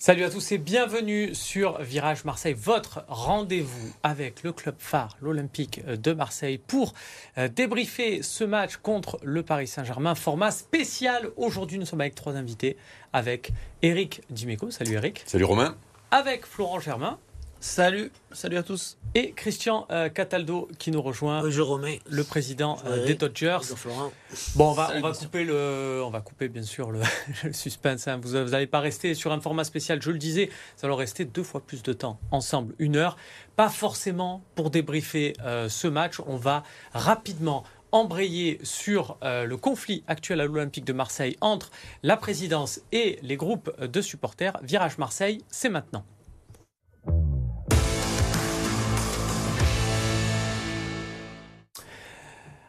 Salut à tous et bienvenue sur Virage Marseille, votre rendez-vous avec le club phare, l'Olympique de Marseille, pour euh, débriefer ce match contre le Paris Saint-Germain. Format spécial. Aujourd'hui, nous sommes avec trois invités, avec Eric Dimeco. Salut Eric. Salut Romain. Avec Florent Germain. Salut, salut à tous. Et Christian euh, Cataldo qui nous rejoint. Bonjour Romain. Le président euh, des Dodgers. Bonjour. Bon, on va, on va couper le, on va couper bien sûr le, le suspense. hein. Vous n'allez pas rester sur un format spécial, je le disais. Nous allons rester deux fois plus de temps ensemble, une heure. Pas forcément pour débriefer euh, ce match. On va rapidement embrayer sur euh, le conflit actuel à l'Olympique de Marseille entre la présidence et les groupes de supporters. Virage Marseille, c'est maintenant.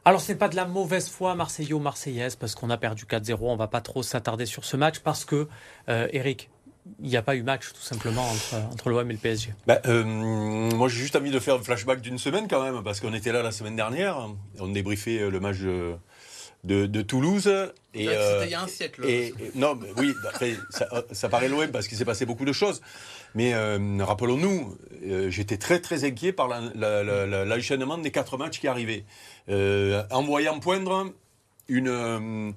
Alors, ce n'est pas de la mauvaise foi marseillais-marseillaise parce qu'on a perdu 4-0. On va pas trop s'attarder sur ce match parce que, euh, Eric, il n'y a pas eu match tout simplement entre, entre l'OM et le PSG. Bah, euh, moi, j'ai juste envie de faire un flashback d'une semaine quand même, parce qu'on était là la semaine dernière. On débriefait euh, le match de, de, de Toulouse. Et, C'était euh, il y a un siècle. et- et- non, mais oui, après, ça, ça paraît loin parce qu'il s'est passé beaucoup de choses. Mais euh, rappelons-nous, euh, j'étais très très inquiet par la- la- la- la- l'enchaînement des quatre matchs qui arrivaient. Euh, en voyant poindre une, euh,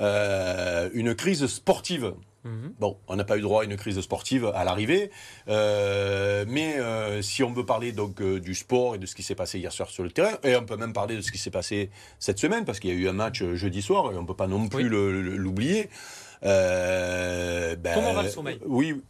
euh, une crise sportive. Mhm. Bon, on n'a pas eu droit à une crise sportive à l'arrivée, Euh, mais euh, si on veut parler donc euh, du sport et de ce qui s'est passé hier soir sur le terrain, et on peut même parler de ce qui s'est passé cette semaine, parce qu'il y a eu un match jeudi soir, et on ne peut pas non plus Oui. l'oublier. Ben, Comment va le sommeil? Oui,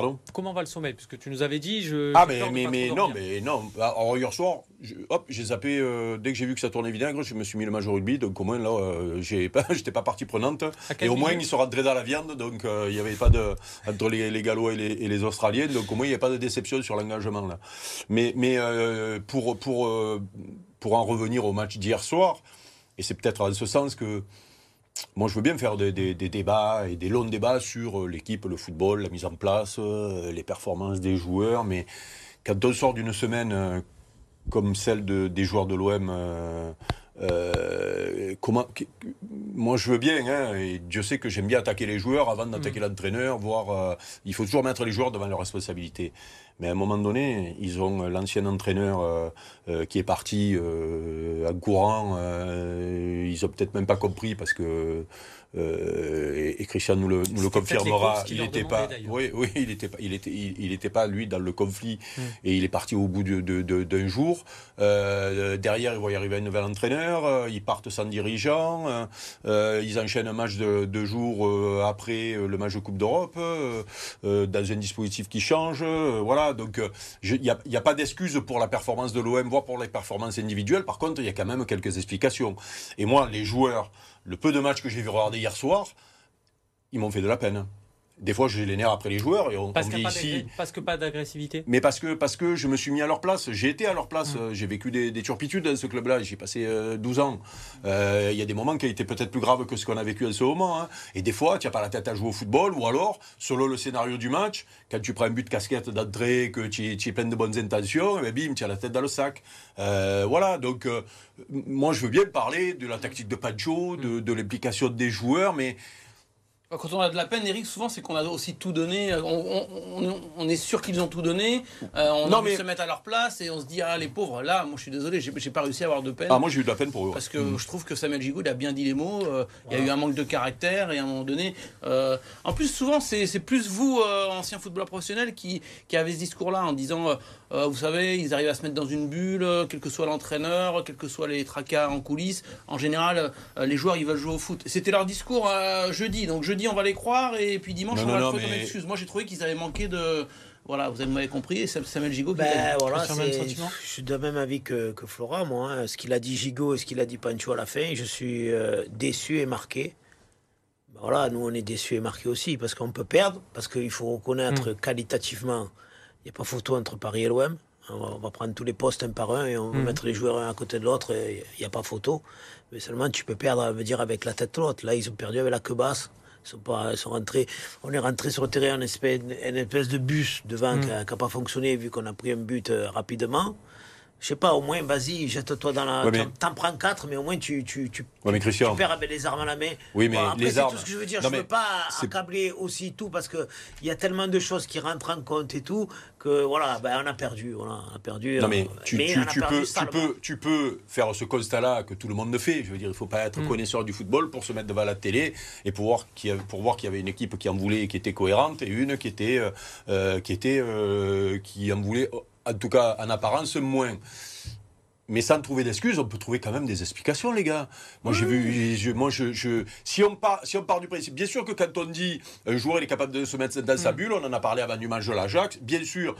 pardon Comment va le sommeil? Puisque tu nous avais dit. Je, ah mais, mais, non mais non. Alors hier soir je- hop j'ai zappé euh, dès que j'ai vu que ça tournait vinaigre je me suis mis le major rugby. Donc au moins là euh, pas j'étais pas partie prenante. Et au moins ils se rentraient dans la viande. Donc euh, il y avait pas de entre les, les Gallois et les, et les Australiens. Donc au moins il n'y a pas de déception sur l'engagement là. Mais mais euh, pour pour euh, pour en revenir au match d'hier soir et c'est peut-être en ce sens que moi, je veux bien faire des, débats et des longs débats sur euh, l'équipe, le football, la mise en place, euh, les performances des joueurs. Mais quand on sort d'une semaine euh, comme celle de- des joueurs de l'OM, euh, comment, moi, je veux bien, hein, et Dieu sait que j'aime bien attaquer les joueurs avant d'attaquer l'entraîneur, voire euh, il faut toujours mettre les joueurs devant leurs responsabilités. Mais à un moment donné, ils ont euh, l'ancien entraîneur euh, euh, qui est parti euh, en courant. euh, ils ont peut-être même pas compris parce que euh, et, et Christian nous le, nous confirmera. Il n'était pas. Oui, oui, il était pas. Il était. Il, il était pas lui dans le conflit Mm. et il est parti au bout de- de- de- d'un jour. Euh, derrière, il va y arriver un nouvel entraîneur. euh, ils partent sans dirigeant. euh, ils enchaînent un match de deux jours après le match de Coupe d'Europe dans un dispositif qui change. voilà. Donc, il n'y a pas d'excuse pour la performance de l'OM, voire pour les performances individuelles. Par contre, il y a quand même quelques explications. Et moi, les joueurs, le peu de matchs que j'ai vu regarder hier soir, ils m'ont fait de la peine. Des fois, j'ai les nerfs après les joueurs et on, Parce on dit ici. parce que pas d'agressivité. Mais parce que, parce que je me suis mis à leur place, j'ai été à leur place, Mm. euh, j'ai vécu des, des turpitudes dans ce club-là, j'ai passé euh, 12 ans. Euh, Il y a des moments qui étaient peut-être plus graves que ce qu'on a vécu en ce moment. hein. Et des fois, tu n'as pas la tête à jouer au football, ou alors, selon le scénario du match, quand tu prends un but de casquette d'entrée, que tu, es- tu es plein de bonnes intentions, eh ben, bim, tu as la tête dans le sac. Euh, voilà, donc euh, moi je veux bien parler de la tactique de Pancho, de, de l'implication des joueurs, mais Quand on a de la peine, Eric, souvent c'est qu'on a aussi tout donné. On, on- est sûr qu'ils ont tout donné. euh, on Non, a envie mais- de se mettre à leur place et on se dit ah les pauvres. Là, moi je suis désolé, j'ai j'ai pas réussi à avoir de peine. ah, moi j'ai eu de la peine pour eux. Parce que je trouve que Samuel Gigoud a bien dit les mots. euh, Il y a eu un manque de caractère et à un moment donné. euh, en plus, souvent, c'est c'est plus vous, euh, anciens footballeurs professionnels, qui, qui avez ce discours-là en disant euh, vous savez, ils arrivent à se mettre dans une bulle, euh, quel que soit l'entraîneur, quels que soient les tracas en coulisses. En général, euh, les joueurs, ils veulent jouer au foot. C'était leur discours euh, jeudi. Donc jeudi, on va les croire et puis dimanche, Non, on non, va le non, comme mais- excuse. Moi, j'ai trouvé qu'ils avaient manqué de. Voilà, vous m'avez compris. et Samuel Gigot Ben voilà, je suis de même avis que, que Flora, moi. hein. Ce qu'il a dit Gigot et ce qu'il a dit Pancho à la fin, je suis euh, déçu et marqué. Voilà, nous on est déçus et marqués aussi parce qu'on peut perdre, parce qu'il faut reconnaître qualitativement, il n'y a pas photo entre Paris et l'OM. On va, prendre tous les postes un par un et on va mettre les joueurs un à côté de l'autre il n'y a pas photo. Mais seulement tu peux perdre, dire, avec la tête de l'autre. Là, ils ont perdu avec la queue basse. Ils sont pas, ils sont rentrés, on est rentré sur le terrain en espèce, une espèce de bus devant qui n'a pas fonctionné vu qu'on a pris un but euh, rapidement. Je sais pas, au moins, vas-y, jette-toi dans la. Ouais, mais- T'en prends quatre, mais au moins tu, tu, tu, Ouais, mais Christian. tu perds avec les armes à la main. Oui, mais Bon, après, les c'est armes- tout ce que je veux dire. Non, je mais veux pas accabler aussi tout parce que il y a tellement de choses qui rentrent en compte et tout que voilà, ben, on a perdu. Voilà, on a perdu. Non mais euh, tu, mais tu- on a tu perdu peux, tu, salement. peux, tu peux faire ce constat-là que tout le monde le fait. Je veux dire, il ne faut pas être connaisseur du football pour se mettre devant la télé et pour voir qu'il y, a- pour voir qu'il y avait une équipe qui en voulait et qui était cohérente et une qui était, euh, euh, qui, était euh, qui en voulait, en tout cas en apparence, moins. Mais sans trouver d'excuses, on peut trouver quand même des explications, les gars. Moi, j'ai vu, je, moi, je, je- si on part, si on part du principe, bien sûr que quand on dit un joueur il est capable de se mettre dans sa bulle, on en a parlé avant du match de l'Ajax, bien sûr.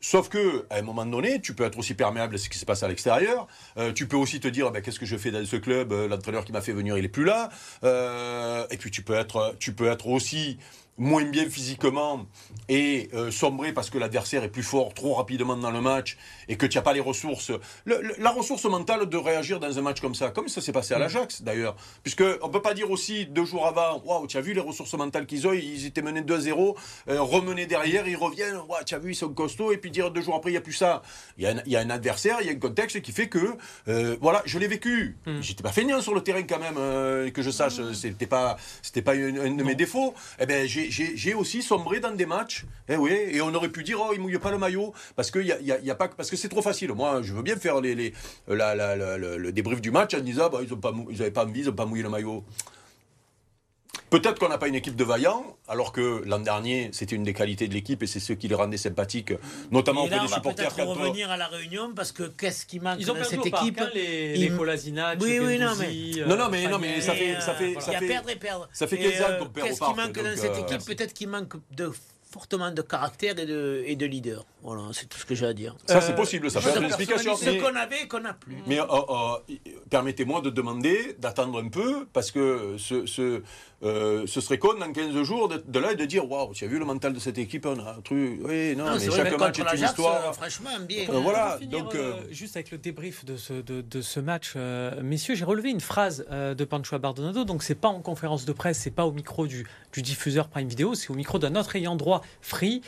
Sauf que, à un moment donné, tu peux être aussi perméable à ce qui se passe à l'extérieur. Euh, tu peux aussi te dire, ben, qu'est-ce que je fais dans ce club? Euh, L'entraîneur qui m'a fait venir, il est plus là. Euh, et puis, tu peux être, tu peux être aussi moins bien physiquement et euh, sombrer parce que l'adversaire est plus fort trop rapidement dans le match et que tu n'as pas les ressources. Le- le- la ressource mentale de réagir dans un match comme ça, comme ça s'est passé à l'Ajax d'ailleurs. Puisque on peut pas dire aussi deux jours avant, waouh, tu as vu les ressources mentales qu'ils ont, ils étaient menés 2-0, euh, remenés derrière, ils reviennent, waouh, tu as vu, ils sont costauds, et puis dire deux jours après, il n'y a plus ça. Il y, a un- il y a un adversaire, il y a un contexte qui fait que, euh, voilà, je l'ai vécu. J'étais pas feignant sur le terrain quand même, que je sache, c'était pas, c'était pas un, un de mes défauts. Eh ben, j'ai- j'ai aussi sombré dans des matchs, eh oui, et on aurait pu dire, oh, il mouille pas le maillot, parce que, y y a- pas, parce que c'est trop facile. Moi, je veux bien faire les, les, le, débrief du match en disant, bah, ils n'avaient pas, pas envie, ils n'ont pas mouillé le maillot. Peut-être qu'on n'a pas une équipe de vaillants, alors que l'an dernier, c'était une des qualités de l'équipe et c'est ce qui les rendait sympathiques, notamment Et là, auprès on des va supporters. peut-être quand on- revenir à la réunion parce que qu'est-ce qui manque Ils ont dans perdu cette parc, équipe hein, les, Ils- les Kolasinac, Oui, oui, non, Guendouzi, Non, non, mais- non, mais ça fait- ça fait- euh, ça il y a fait- perdre et perdre. ça fait Et, 15 ans euh, qu'on perd au Qu'est-ce qui manque dans cette euh, équipe Peut-être qu'il manque de fortement de caractère et de, et de leader. Voilà, c'est tout ce que j'ai à dire. Ça, Euh, c'est possible, ça peut être une explication. Ce Mais, qu'on avait et qu'on n'a plus. mais, euh, euh, permettez-moi de demander, d'attendre un peu, parce que ce, ce, euh, ce serait con dans 15 jours de, de là et de dire Waouh, tu as vu le mental de cette équipe On a un truc. Oui, non, Non, mais chaque mais match est une histoire. euh, franchement, bien. Euh, voilà, donc, euh, euh, juste avec le débrief de ce, de, de ce match, euh, messieurs, j'ai relevé une phrase euh, de Pancho Bardonado. Donc, c'est pas en conférence de presse, c'est pas au micro du, du diffuseur Prime Video, c'est au micro d'un autre ayant droit Free.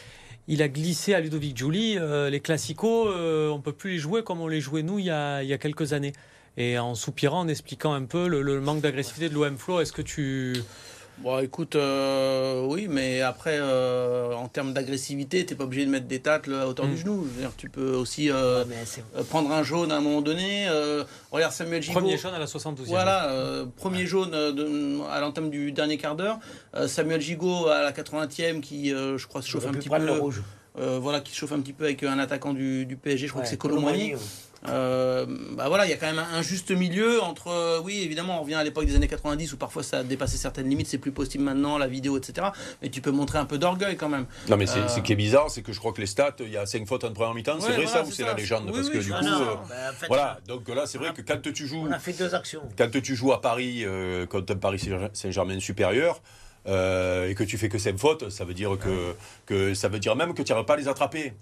Il a glissé à Ludovic Giuli euh, les classicos, euh, on peut plus les jouer comme on les jouait nous il y a, quelques années. Et en soupirant, en expliquant un peu le, le manque d'agressivité de l'OM Flo, est-ce que tu. Bon, écoute, euh, oui, mais après, euh, en termes d'agressivité, t'es pas obligé de mettre des tacles à hauteur Mm. du genou. Je veux dire, tu peux aussi euh, euh, prendre un jaune à un moment donné. euh, regarde Samuel Gigot. Premier jaune à la 72e. Voilà, euh, premier jaune de- à l'entame du dernier quart d'heure. Euh, Samuel Gigot à la 80e qui, euh, je crois, se chauffe un petit peu. le rouge. euh, voilà, qui se chauffe un petit peu avec un attaquant du, du PSG, je crois Ouais, que c'est Colomboigny. Euh, bah voilà, il y a quand même un, juste milieu entre, euh, oui, évidemment, on revient à l'époque des années 90 où parfois ça a dépassé certaines limites, c'est plus possible maintenant, la vidéo, etc. Mais tu peux montrer un peu d'orgueil quand même. Non, mais c'est Euh, ce qui est bizarre, c'est que je crois que les stats, il y a 5 fautes en première mi-temps. c'est vrai voilà, ça ou c'est c'est la légende? Oui, Parce oui, que du coup. Euh, bah, fait, voilà, donc là, c'est vrai que quand tu joues. On a fait deux actions. quand tu joues à Paris contre un Paris Saint-Germain supérieur et que tu fais que 5 fautes, ça veut dire que, que ça veut dire même que tu n'arrives pas à les attraper.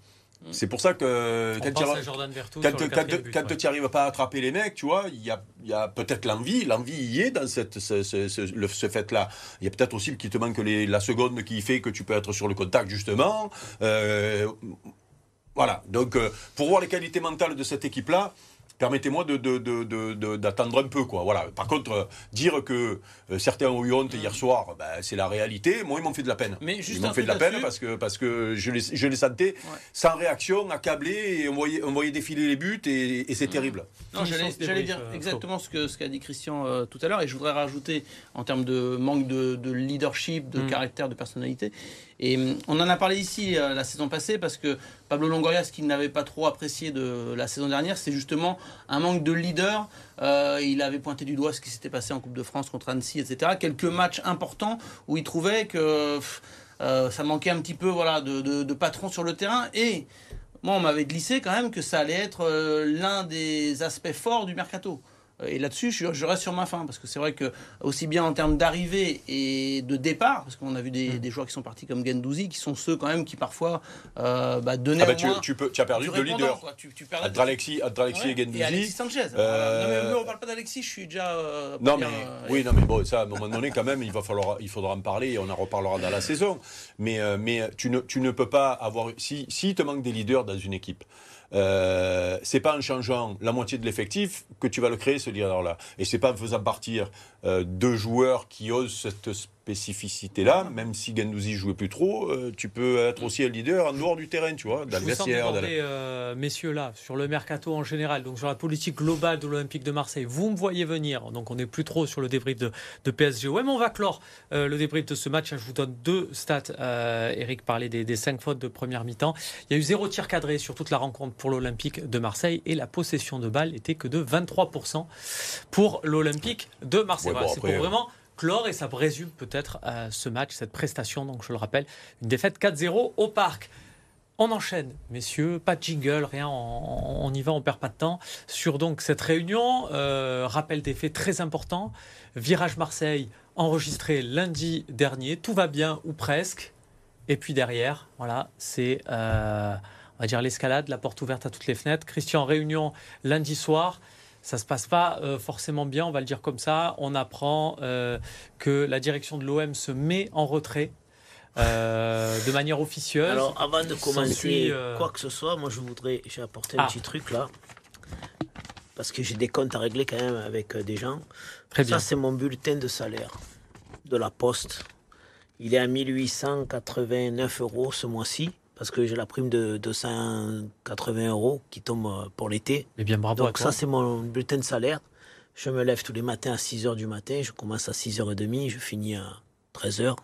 C'est pour ça que quand tu n'arrives pas à attraper les mecs, tu vois, il y a, y a peut-être l'envie, l'envie y est dans cette, ce, ce- ce- le- ce fait-là. Il y a peut-être aussi qu'il te manque les- la seconde qui fait que tu peux être sur le contact, justement. Euh, voilà, donc euh, pour voir les qualités mentales de cette équipe-là, permettez-moi de, de- de- de- de- d'attendre un peu. Quoi. Voilà. Par contre, euh, dire que euh, certains ont eu honte hier soir, ben, c'est la réalité. Moi, ils m'ont fait de la peine. Mais juste ils m'ont fait de la peine parce que, parce que je, les, je les sentais sans réaction, accablés, et on voyait, on voyait défiler les buts, et, et c'est terrible. Non, Finissons j'allais, dire euh, exactement ce, qu'a dit Christian euh, tout à l'heure, et je voudrais rajouter en termes de manque de, de leadership, de Mm. caractère, de personnalité. Et hum, on en a parlé ici euh, la saison passée parce que Pablo Longoria, ce qu'il n'avait pas trop apprécié de la saison dernière, c'est justement un manque de leader. Euh, il avait pointé du doigt ce qui s'était passé en Coupe de France contre Annecy, etc. Quelques matchs importants où il trouvait que euh, ça manquait un petit peu voilà, de, de, patron sur le terrain. Et moi, on m'avait glissé quand même que ça allait être l'un des aspects forts du mercato. Euh, Et là-dessus, je, je reste sur ma fin, parce que c'est vrai que, aussi bien en termes d'arrivée et de départ, parce qu'on a vu des, des joueurs qui sont partis comme Gendouzi, qui sont ceux quand même qui parfois euh, bah, donnaient Ah au tu, moins tu, peux, tu as perdu du deux leaders. Tu, tu Ouais, et Gendouzi. Alexis Sanchez. Euh, Non, mais, on parle pas d'Alexis, je suis déjà. euh, Non mais oui non mais bon ça à un moment donné quand même il va falloir il faudra en parler et on en reparlera dans la saison mais mais tu ne tu ne peux pas avoir si si il te manque des leaders dans une équipe euh, c'est pas en changeant la moitié de l'effectif que tu vas le créer ce leader-là. Et c'est pas en faisant partir euh, deux joueurs qui osent cette spécificité-là, même si Gendouzi jouait plus trop, euh, tu peux être aussi un leader en dehors du terrain, tu vois, dans le vestiaire. euh, messieurs, là, sur le mercato en général, donc sur la politique globale de l'Olympique de Marseille. Vous me voyez venir, donc on n'est plus trop sur le débrief de, de PSG. Ouais, mais on va clore euh, le débrief de ce match. Je vous donne deux stats. Euh, Eric parlait des, des cinq fautes de première mi-temps. Il y a eu zéro tir cadré sur toute la rencontre pour l'Olympique de Marseille et la possession de balle était que de 23% pour l'Olympique de Marseille. Ouais, Voilà, bon, C'est pour vraiment clore et ça résume peut-être euh, ce match, cette prestation. Donc je le rappelle, une défaite 4-0 au parc. On enchaîne, messieurs, pas de jingle, rien, on, y va, on perd pas de temps. Sur donc cette réunion, euh, rappel des faits très important. Virage Marseille enregistré lundi dernier, tout va bien ou presque. Et puis derrière, voilà, c'est euh, on l'escalade, la porte ouverte à toutes les fenêtres. Christian, réunion lundi soir. Ça se passe pas euh, forcément bien, on va le dire comme ça. On apprend euh, que la direction de l'OM se met en retrait euh, de manière officieuse. Alors, avant de commencer quoi que ce soit, moi, je voudrais. J'ai apporté Ah. un petit truc là. Parce que j'ai des comptes à régler quand même avec des gens. Très bien. Ça, c'est mon bulletin de salaire de la Poste. Il est à 1889 euros ce mois-ci. Parce que j'ai la prime de 280 euros qui tombe euh, pour l'été. Mais bien bravo à Donc toi. ça, c'est mon bulletin de salaire. Je me lève tous les matins à 6h du matin. Je commence à 6h30. Je finis à 13h.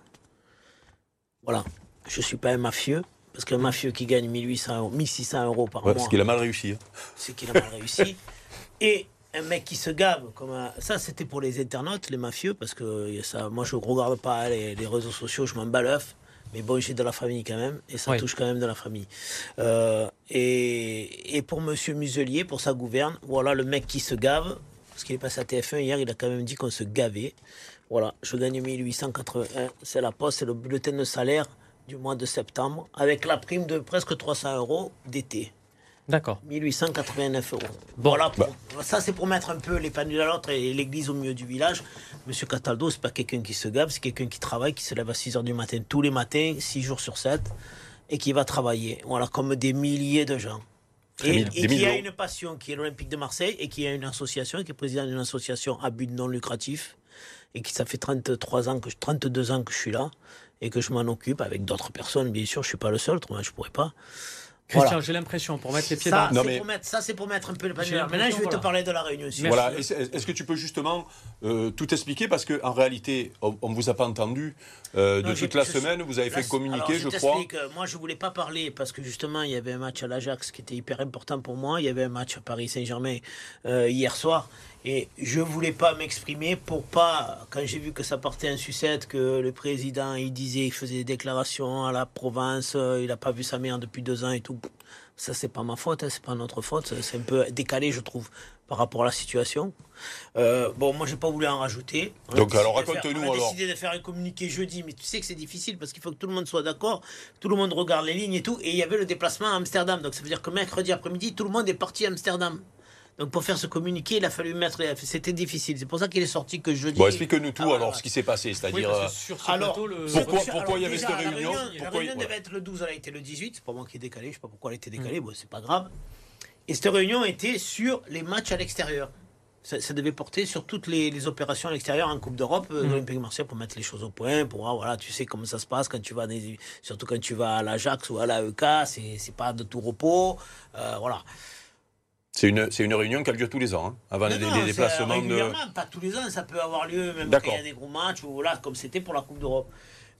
Voilà. Je ne suis pas un mafieux. Parce qu'un mafieux qui gagne 1800 euros, 1600 euros par Ouais, mois, parce qu'il a mal réussi. hein. c'est qu'il a mal réussi. Et un mec qui se gave, comme un- ça c'était pour les internautes, les mafieux, parce que ça, moi je ne regarde pas les, les réseaux sociaux, je m'en bats l'œuf. Mais bon, j'ai de la famille quand même, et ça Oui. touche quand même de la famille. Euh, et, et pour Monsieur Muselier, pour sa gouverne, voilà le mec qui se gave, parce qu'il est passé à TF1 hier, il a quand même dit qu'on se gavait. Voilà, je gagne 1881, c'est la poste, c'est le bulletin de salaire du mois de septembre, avec la prime de presque 300 euros d'été. D'accord. 1889 euros. Bon. voilà, pour- ça c'est pour mettre un peu les pendules à l'autre et l'église au milieu du village. Monsieur Cataldo, c'est pas quelqu'un qui se gave, c'est quelqu'un qui travaille, qui se lève à 6 heures du matin tous les matins, 6 jours sur 7, et qui va travailler. Voilà, comme des milliers de gens. Et, et qui a une passion, qui est l'Olympique de Marseille, et qui a une association, qui est président d'une association à but non lucratif, et qui ça fait 33 ans, que, je- 32 ans que je suis là, et que je m'en occupe avec d'autres personnes, bien sûr, je suis pas le seul, autrement je pourrais pas. Christian, Voilà. j'ai l'impression, pour mettre les pieds Ça, dans Non, mais- pour mettre, ça, c'est pour mettre un peu le panier. Maintenant, je vais te parler de la réunion. aussi. Voilà. Est-ce que tu peux justement euh, tout expliquer Parce qu'en réalité, on ne vous a pas entendu euh, de Non, toute la je- semaine. Vous avez Là, fait communiquer, alors, je, crois. euh, Moi, je voulais pas parler parce que justement, il y avait un match à l'Ajax qui était hyper important pour moi. Il y avait un match à Paris Saint-Germain euh, hier soir. Et je voulais pas m'exprimer pour pas, quand j'ai vu que ça partait en sucette, que le président, il disait, il faisait des déclarations à la province, euh, il n'a pas vu sa mère depuis deux ans et tout. Ça, c'est pas ma faute, hein, c'est pas notre faute. C'est un peu décalé, je trouve, par rapport à la situation. Euh, bon, moi, j'ai pas voulu en rajouter. On a Donc, alors, raconte-nous, On a alors. décidé de faire un communiqué jeudi, mais tu sais que c'est difficile parce qu'il faut que tout le monde soit d'accord, tout le monde regarde les lignes et tout. Et il y avait le déplacement à Amsterdam. Donc, ça veut dire que mercredi après-midi, tout le monde est parti à Amsterdam. Donc, pour faire ce communiqué, il a fallu mettre. C'était difficile. C'est pour ça qu'il est sorti que jeudi. Bon, explique-nous tout Ah, alors voilà. ce qui s'est passé. C'est-à-dire. euh, sur ce Alors, plateau, le... Pourquoi- alors, pourquoi il y avait déjà, cette la réunion La Pourquoi il- réunion voilà. devait être le 12, elle a été le 18. C'est pas moi qui ai décalé. Je sais pas pourquoi elle a été décalée. Bon, c'est pas grave. Et cette réunion était sur les matchs à l'extérieur. Ça, ça devait porter sur toutes les, les opérations à l'extérieur en Coupe d'Europe, euh, de l'Olympique de Marseille, pour mettre les choses au point, pour voir, voilà, tu sais comment ça se passe quand tu vas, des- surtout quand tu vas à l'Ajax ou à l'AEK, c'est pas de tout repos, euh, voilà. C'est une, une réunion qui a lieu tous les ans, hein, avant les, Non, les non, c'est déplacements de. pas tous les ans, ça peut avoir lieu même quand il y a des gros matchs, ou voilà, comme c'était pour la Coupe d'Europe.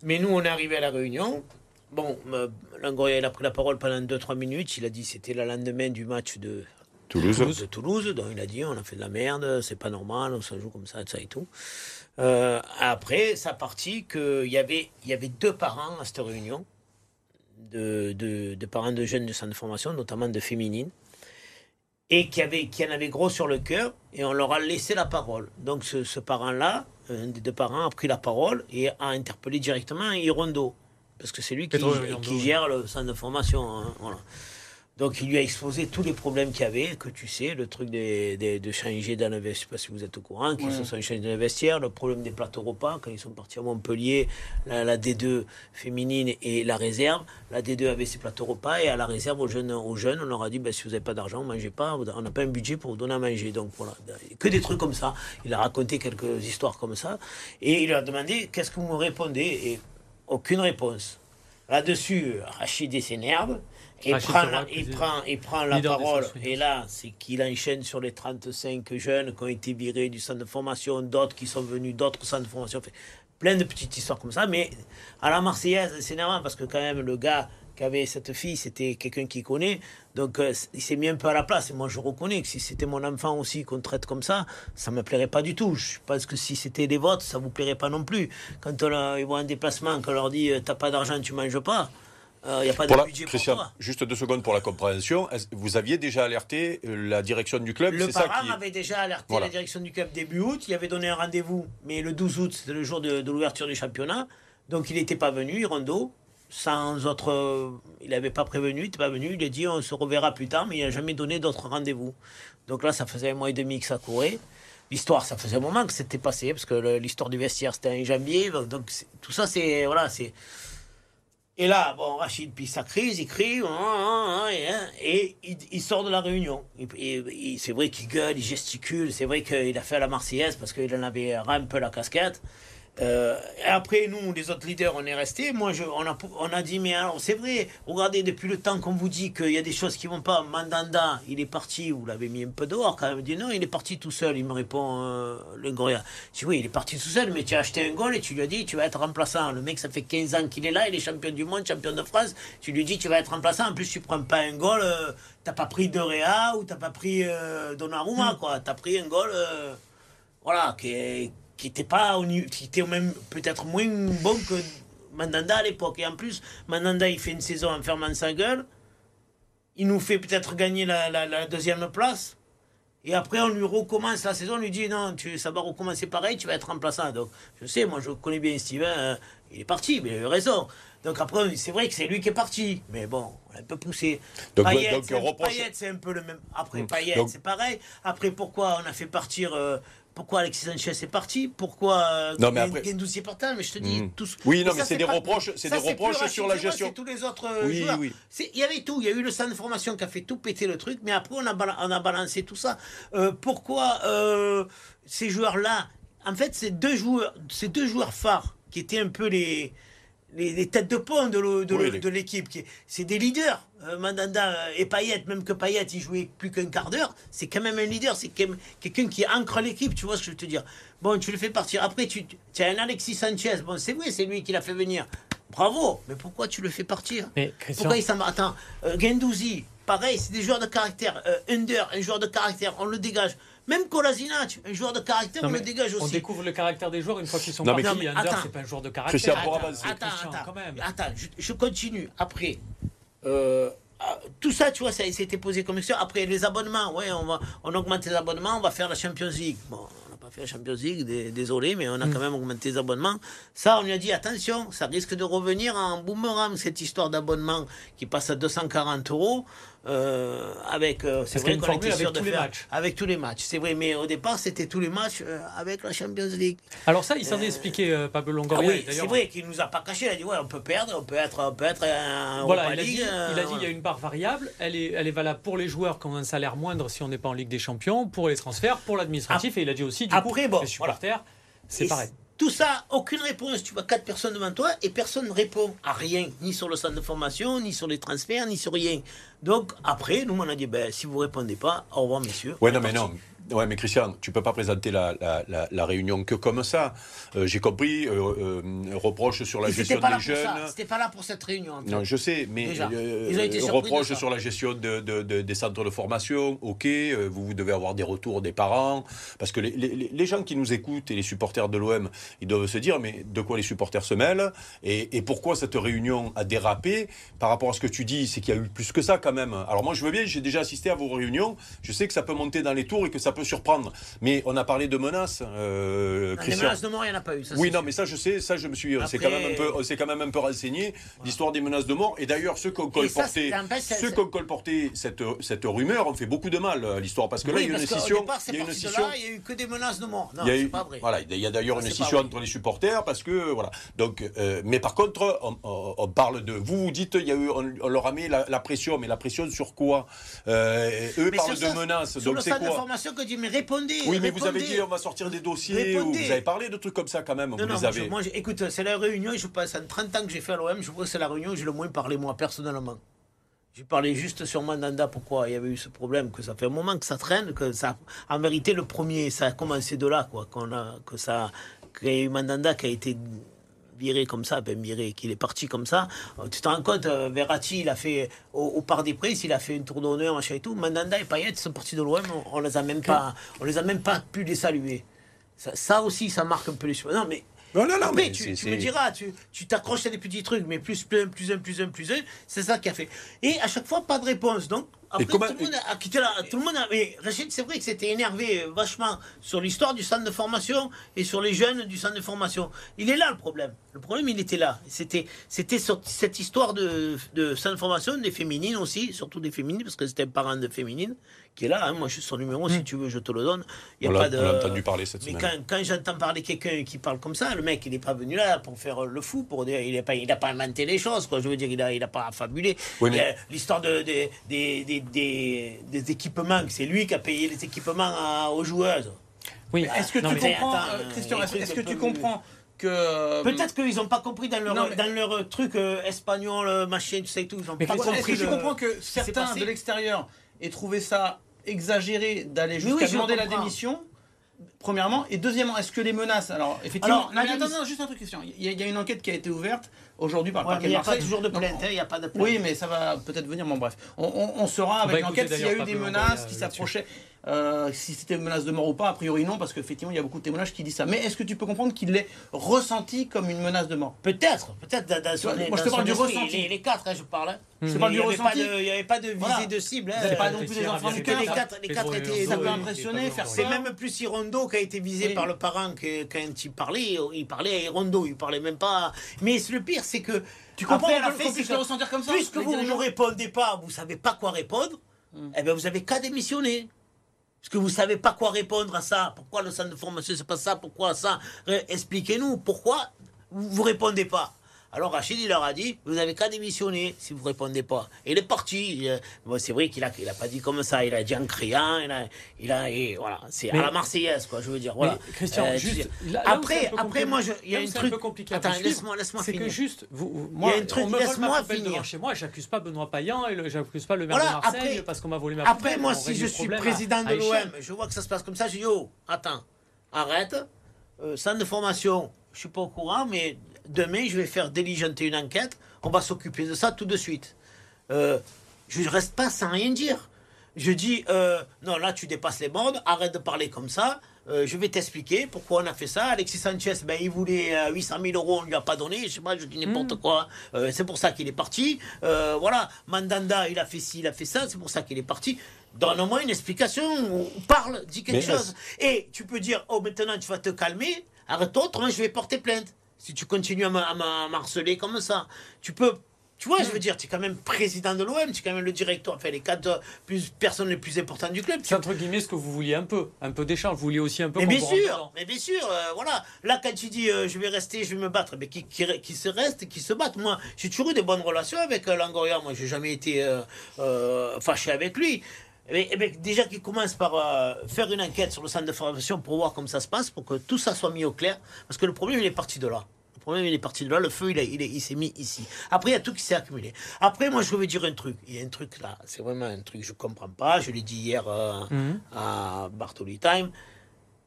Mais nous, on est arrivé à la réunion. Bon, euh, Langoria, il a pris la parole pendant 2-3 minutes. Il a dit c'était le lendemain du match de, Toulouse. de Toulouse. Donc il a dit on a fait de la merde, c'est pas normal, on se joue comme ça, ça et tout. Euh, après, ça partit qu'il y avait, y avait deux parents à cette réunion, de, de, de parents de jeunes de centre de formation, notamment de féminines, et qui, avait, qui en avaient gros sur le cœur, et on leur a laissé la parole. Donc ce, ce parent-là, un des deux parents, a pris la parole et a interpellé directement Hirondo, parce que c'est lui qui, gère le centre de formation. hein, voilà. Donc il lui a exposé tous les problèmes qu'il y avait, que tu sais, le truc des, des- de changer dans le vestiaire, je sais pas si vous êtes au courant, qu'ils se sont changés dans vestiaire, le problème des plateaux repas, quand ils sont partis à Montpellier, la, la D2 féminine et la réserve, la D2 avait ses plateaux repas, et à la réserve aux jeunes, aux jeunes on leur a dit, ben, si vous n'avez pas d'argent, mangez pas, on n'a pas un budget pour vous donner à manger. Donc voilà, que des trucs comme ça. Il a raconté quelques histoires comme ça, et il leur a demandé, qu'est-ce que vous me répondez? Et aucune réponse. Là-dessus, Rachid s'énerve. Rachid prend, il, prend, il prend la parole. Et là, c'est qu'il enchaîne sur les 35 jeunes qui ont été virés du centre de formation, d'autres qui sont venus d'autres centres de formation. Plein de petites histoires comme ça. Mais à la Marseillaise, c'est énervant parce que quand même, le gars qui avait cette fille, c'était quelqu'un qui connaît. Donc, euh, il s'est mis un peu à la place. Et moi, je reconnais que si c'était mon enfant aussi qu'on traite comme ça, ça me plairait pas du tout. Je pense que si c'était les vôtres, ça vous plairait pas non plus. Quand on, euh, ils vont en déplacement, qu'on leur dit, euh, t'as pas d'argent, tu manges pas. Il n'y a pas de la- budget Christian, pour toi. juste deux secondes pour la compréhension. Vous aviez déjà alerté euh, la direction du club? Le qui. avait déjà alerté Voilà. la direction du club début août. Il avait donné un rendez-vous, mais le 12 août, c'était le jour de, de l'ouverture du championnat. Donc il n'était pas venu, Rondo, sans autre. euh, il n'avait pas prévenu, il n'était pas venu. Il a dit on se reverra plus tard, mais il n'a jamais donné d'autres rendez-vous. Donc là, ça faisait un mois et demi que ça courait. L'histoire, ça faisait un moment que c'était passé, parce que l'histoire du vestiaire, c'était en janvier. Donc c'est- tout ça, c'est. Voilà, c'est. Et là, bon, Rachid, puis sa crise, il crie, hein, hein, hein, et, il, sort de la réunion. C'est vrai qu'il gueule, il gesticule, c'est vrai qu'il a fait la Marseillaise parce qu'il en avait un peu la casquette. Euh, après, nous, les autres leaders, on est restés. Moi, je, on, a, on a dit, mais alors, c'est vrai, regardez, depuis le temps qu'on vous dit qu'il y a des choses qui vont pas, Mandanda, il est parti, vous l'avez mis un peu dehors quand même. Il dit, non, il est parti tout seul, il me répond, euh, le Goria. Je dis, oui, il est parti tout seul, mais tu as acheté un goal et tu lui as dit, tu vas être remplaçant. Le mec, ça fait 15 ans qu'il est là, il est champion du monde, champion de France. Tu lui dis, tu vas être remplaçant. En plus, tu prends pas un goal, euh, t'as pas pris De Réa ou t'as pas pris euh, Donnarumma, quoi. T'as pris un goal, euh, voilà, qui est- qui était pas au qui était même peut-être moins bon que Mandanda à l'époque. Et en plus, Mandanda, il fait une saison en fermant sa gueule. Il nous fait peut-être gagner la, la- la deuxième place. Et après, on lui recommence la saison, on lui dit non, tu, ça va recommencer pareil, tu vas être remplaçant. Donc, je sais, moi, je connais bien Steven, hein, il est parti, mais il a eu raison. Donc après, c'est vrai que c'est lui qui est parti. Mais bon, on l'a un peu poussé. Donc, Payet, c'est un- reproche- peu le même. Après, Hmm. Payet, Donc- c'est pareil. Après, pourquoi on a fait partir. euh, pourquoi Alexis Sanchez est parti? Pourquoi euh, Non, mais après- est parti? Mais je te dis, Mhm. tous. Oui, non, mais c'est des pas- reproches- c'est des reproches sur la gestion. Tous les autres euh, Oui, joueurs. oui. Il y avait tout. Il y a eu le centre de formation qui a fait tout péter le truc, mais après, on a, bala- on a balancé tout ça. Euh, pourquoi ces joueurs-là? En fait, deux joueurs, ces deux joueurs phares qui étaient un peu les. Les, les têtes de pont de Oui, l'équipe. qui- C'est des leaders. Euh, Mandanda et Payet, même que Payet, il jouait plus qu'un quart d'heure, c'est quand même un leader. C'est quelqu'un qui ancre l'équipe, tu vois ce que je veux te dire. Bon, tu le fais partir. Après, tu, tu as un Alexis Sanchez. Bon, c'est vrai, c'est lui qui l'a fait venir. Bravo. Mais pourquoi tu le fais partir Mais Christian, pourquoi il s'en va? Attends, euh, Gendouzi, pareil, c'est des joueurs de caractère. Euh, Under, un joueur de caractère, on le dégage. Même Kolasinac, un joueur de caractère, non, on le dégage on aussi. découvre le caractère des joueurs une fois qu'ils sont Non, mais- partis. Non, mais Under, attends. c'est pas un joueur de caractère. Attends, pour attends, avancer. attends, Christian, attends. quand même. Attends, je, je continue. Après, euh, ah, tout ça, tu vois, ça s'était posé comme question. Après, les abonnements, ouais, on, va, on augmente les abonnements, on va faire la Champions League. Bon, on n'a pas fait la Champions League, dé- désolé, mais on a Mm. quand même augmenté les abonnements. Ça, on lui a dit, attention, ça risque de revenir en boomerang, cette histoire d'abonnement qui passe à 240 euros. Euh, avec, euh, c'est vrai qu'on était sûr avec de tous les matchs. avec tous les matchs. C'est vrai, mais au départ, c'était tous les matchs euh, avec la Champions League. Alors ça, il s'en est expliqué, Pablo Ah Longoria. oui, d'ailleurs, c'est vrai qu'il nous a pas caché. Il a dit ouais, on peut perdre, on peut être, on peut être un Voilà, il a, dit, League, il a dit il y a une part variable, elle est, elle est valable pour les joueurs qui ont un salaire moindre si on n'est pas en Ligue des Champions, pour les transferts, pour l'administratif, et il a dit aussi, du Après, coup, bon, les supporters, c'est pareil. Tout ça, aucune réponse. Tu vois quatre personnes devant toi et personne ne répond à rien, ni sur le centre de formation, ni sur les transferts, ni sur rien. Donc après, nous on a dit ben si vous répondez pas, au revoir messieurs. Ouais, On non, est mais parti. non. Ouais, mais Christian, tu peux pas présenter la, la, la, la réunion que comme ça. Euh, J'ai compris, euh, euh, reproche sur la gestion des jeunes. C'était pas là pour cette réunion. en fait. Non, je sais, mais euh, reproche sur la gestion de, de- de- des centres de formation, ok, vous, vous devez avoir des retours des parents, parce que les, les- les gens qui nous écoutent et les supporters de l'OM, ils doivent se dire, mais de quoi les supporters se mêlent et, et pourquoi cette réunion a dérapé par rapport à ce que tu dis, c'est qu'il y a eu plus que ça quand même. Alors moi, je veux bien, j'ai déjà assisté à vos réunions, je sais que ça peut monter dans les tours et que ça peut peut surprendre. Mais on a parlé de menaces, euh, Les Christian. menaces de mort, il n'y en a pas eu. ça, Oui, c'est non, sûr. mais ça, je sais, ça, je me suis, c'est Après- quand même un peu, on s'est quand même un peu renseigné l'histoire des menaces de mort. Et d'ailleurs, ceux qui ont ça, colporté, c'est- fait, c'est- ceux qui ont colporté cette, cette rumeur ont fait beaucoup de mal à l'histoire parce que là, il y a une scission. c'est Il y a une scission. il y a eu que des menaces de mort. Non, c'est pas vrai. voilà, il y a d'ailleurs une c'est scission entre les supporters parce que voilà. Donc, euh, mais par contre, on, on- on parle de. Vous vous dites, il y a eu, on, on leur a mis la, la pression, mais la pression sur quoi Euh, Eux Mais parlent de ça, menaces. Donc c'est quoi? Dit, mais répondez. Oui, mais vous avez dit on va sortir des dossiers ou vous avez parlé de trucs comme ça quand même. Non, vous non, les moi, je- écoute, c'est la réunion, je passe en 30 ans que j'ai fait à l'OM, je vois que c'est la réunion où j'ai le moins parlé, moi, personnellement. J'ai parlé juste sur Mandanda, pourquoi il y avait eu ce problème, que ça fait un moment que ça traîne, que ça, en vérité, le premier, ça a commencé de là, quoi, qu'on a, que ça, qu'il y a eu Mandanda qui a été viré comme ça, ben viré, qu'il est parti comme ça. Euh, Tu te rends compte, euh, Verratti, il a fait, au, au Parc des Princes, il a fait une tour d'honneur, machin et tout. Mandanda et Payet sont partis de l'OM, on, on les a même pas, on les a même pas pu les saluer. Ça, ça aussi, ça marque un peu les choses. Non, mais Non, non, non, après, mais tu, me diras, tu t'accroches à des petits trucs, mais plus, plus un, plus un, plus un, plus un, c'est ça qui a fait. Et à chaque fois, pas de réponse. Donc, après, comment- tout le monde a quitté la. Tout le monde a. Mais Rachid, c'est vrai que c'était énervé euh, vachement sur l'histoire du centre de formation et sur les jeunes du centre de formation. Il est là le problème. Le problème, il était là. C'était cette histoire de, de centre de formation, des féminines aussi, surtout des féminines, parce que c'était un parent de féminines qui est là. hein. Moi, je suis son numéro, si tu veux, je te le donne. Il y a On pas de. on l'a entendu parler cette Mais semaine. quand, quand j'entends parler quelqu'un qui parle comme ça, le mec, il n'est pas venu là pour faire le fou, pour dire, il n'a pas, il a pas inventé les choses, quoi. Je veux dire, il n'a il a pas fabulé. Oui, mais- L'histoire de, des- des, équipements, c'est lui qui a payé les équipements à- aux joueuses. Oui. Est-ce que Non, tu comprends, attends, euh, Christian, est-ce que tu comprends que. Peut-être qu'ils n'ont pas compris dans leur, non, mais- dans leur truc euh, espagnol, euh, machin, ça et tout. Ils n'ont pas Christian, Est-ce compris que tu le- comprends que certains de l'extérieur aient trouvé ça exagéré d'aller jusqu'à oui, demander la démission Premièrement, et deuxièmement, est-ce que les menaces Alors, effectivement, Alors, non, mais attends, démission- non, juste un truc, Christian. Il y, a- il y a une enquête qui a été ouverte aujourd'hui par le Ouais, parquet il n'y a pas toujours de plainte, hein, il n'y a pas de plainte. Oui, mais ça va peut-être venir. Bon, bref, on, on- on saura avec l'enquête s'il y a eu des menaces qui euh, s'approchaient, euh, si c'était une menace de mort ou pas. A priori, non, parce qu'effectivement, il y a beaucoup de témoignages qui disent ça. Mais est-ce que tu peux comprendre qu'il l'ait ressenti comme une menace de mort? Peut-être, peut-être Moi, je te parle du esprit. ressenti. Les, les quatre, hein, je parle. hein. Je te parle il du n'y avait, pas ressenti. de- il y avait pas de visée Voilà. de cible. hein. Vous n'avez pas non plus des enfants du que les cœur. quatre, les quatre étaient. Ça peut impressionner, faire C'est même plus Hirondo qui a été visé par le parent que quand il parlait. Il parlait à Hirondo, il parlait même pas. Mais le pire, c'est que. Tu comprends après, la fin, c'est que le ressentir comme ça Puisque vous ne répondez pas, vous savez pas quoi répondre, Hmm. eh bien vous avez qu'à démissionner. Parce que vous savez pas quoi répondre à ça? Pourquoi le centre de formation c'est pas ça? Pourquoi ça? Expliquez-nous. Pourquoi vous, vous répondez pas? Alors Rachid, il leur a dit, vous avez qu'à démissionner si vous répondez pas. Et il est parti. Il, euh, bon, c'est vrai qu'il a, il a pas dit comme ça. Il a dit en criant. Il a, il a, et voilà. C'est à la Marseillaise, quoi. Je veux dire. Voilà. Christian, Euh, juste. là- là c'est après, un moi, je- il y a c'est truc. un peu compliqué Attends, laisse-moi, laisse-moi C'est finir. que juste, vous, vous- moi, Il y a un truc, laisse-moi finir. chez moi, j'accuse pas Benoît Payan et j'accuse pas le maire Voilà, de Marseille après- parce qu'on m'a volé ma Après, moi, si je suis président de l'OM, je vois que ça se passe comme ça, je dis, oh, attends, arrête, euh, centre de formation, je suis pas au courant, mais demain, je vais faire diligenter une enquête, on va s'occuper de ça tout de suite. Euh, je reste pas sans rien dire. Je dis, euh, non, là, tu dépasses les bornes, arrête de parler comme ça. euh, je vais t'expliquer pourquoi on a fait ça. Alexis Sanchez, ben, il voulait euh, 800 000 euros, on lui a pas donné. Je sais pas, je dis n'importe quoi. Euh, c'est pour ça qu'il est parti. Euh, voilà, Mandanda, il a fait ci, il a fait ça. C'est pour ça qu'il est parti. Donne-moi une explication. Parle, dis quelque Mais chose. Et tu peux dire, oh, maintenant, tu vas te calmer. Arrête-toi, autrement, je vais porter plainte. Si tu continues à m'harceler comme ça, tu peux. Tu vois, je veux dire, tu es quand même président de l'OM, tu es quand même le directeur, enfin les quatre plus, personnes les plus importantes du club. C'est entre guillemets ce que vous vouliez un peu, un peu d'échange. Vous vouliez aussi un peu. mais bien sûr, mais bien sûr, euh, voilà. Là, quand tu dis euh, je vais rester, je vais me battre, mais qui, qui, qui se reste, qui se battent? Moi, j'ai toujours eu de bonnes relations avec euh, Langoria. Moi, j'ai jamais été euh, fâché avec lui. Mais, eh ben, déjà qu'il commence par euh, faire une enquête sur le centre de formation pour voir comment ça se passe, pour que tout ça soit mis au clair. Parce que le problème, il est parti de là. Le problème, il est parti de là. Le feu, il, est- il, est- il s'est mis ici. Après, il y a tout qui s'est accumulé. Après, moi, je veux dire un truc. Il y a un truc là. C'est vraiment un truc que je comprends pas. Je l'ai dit hier euh, Mhm. à Bartoli Time.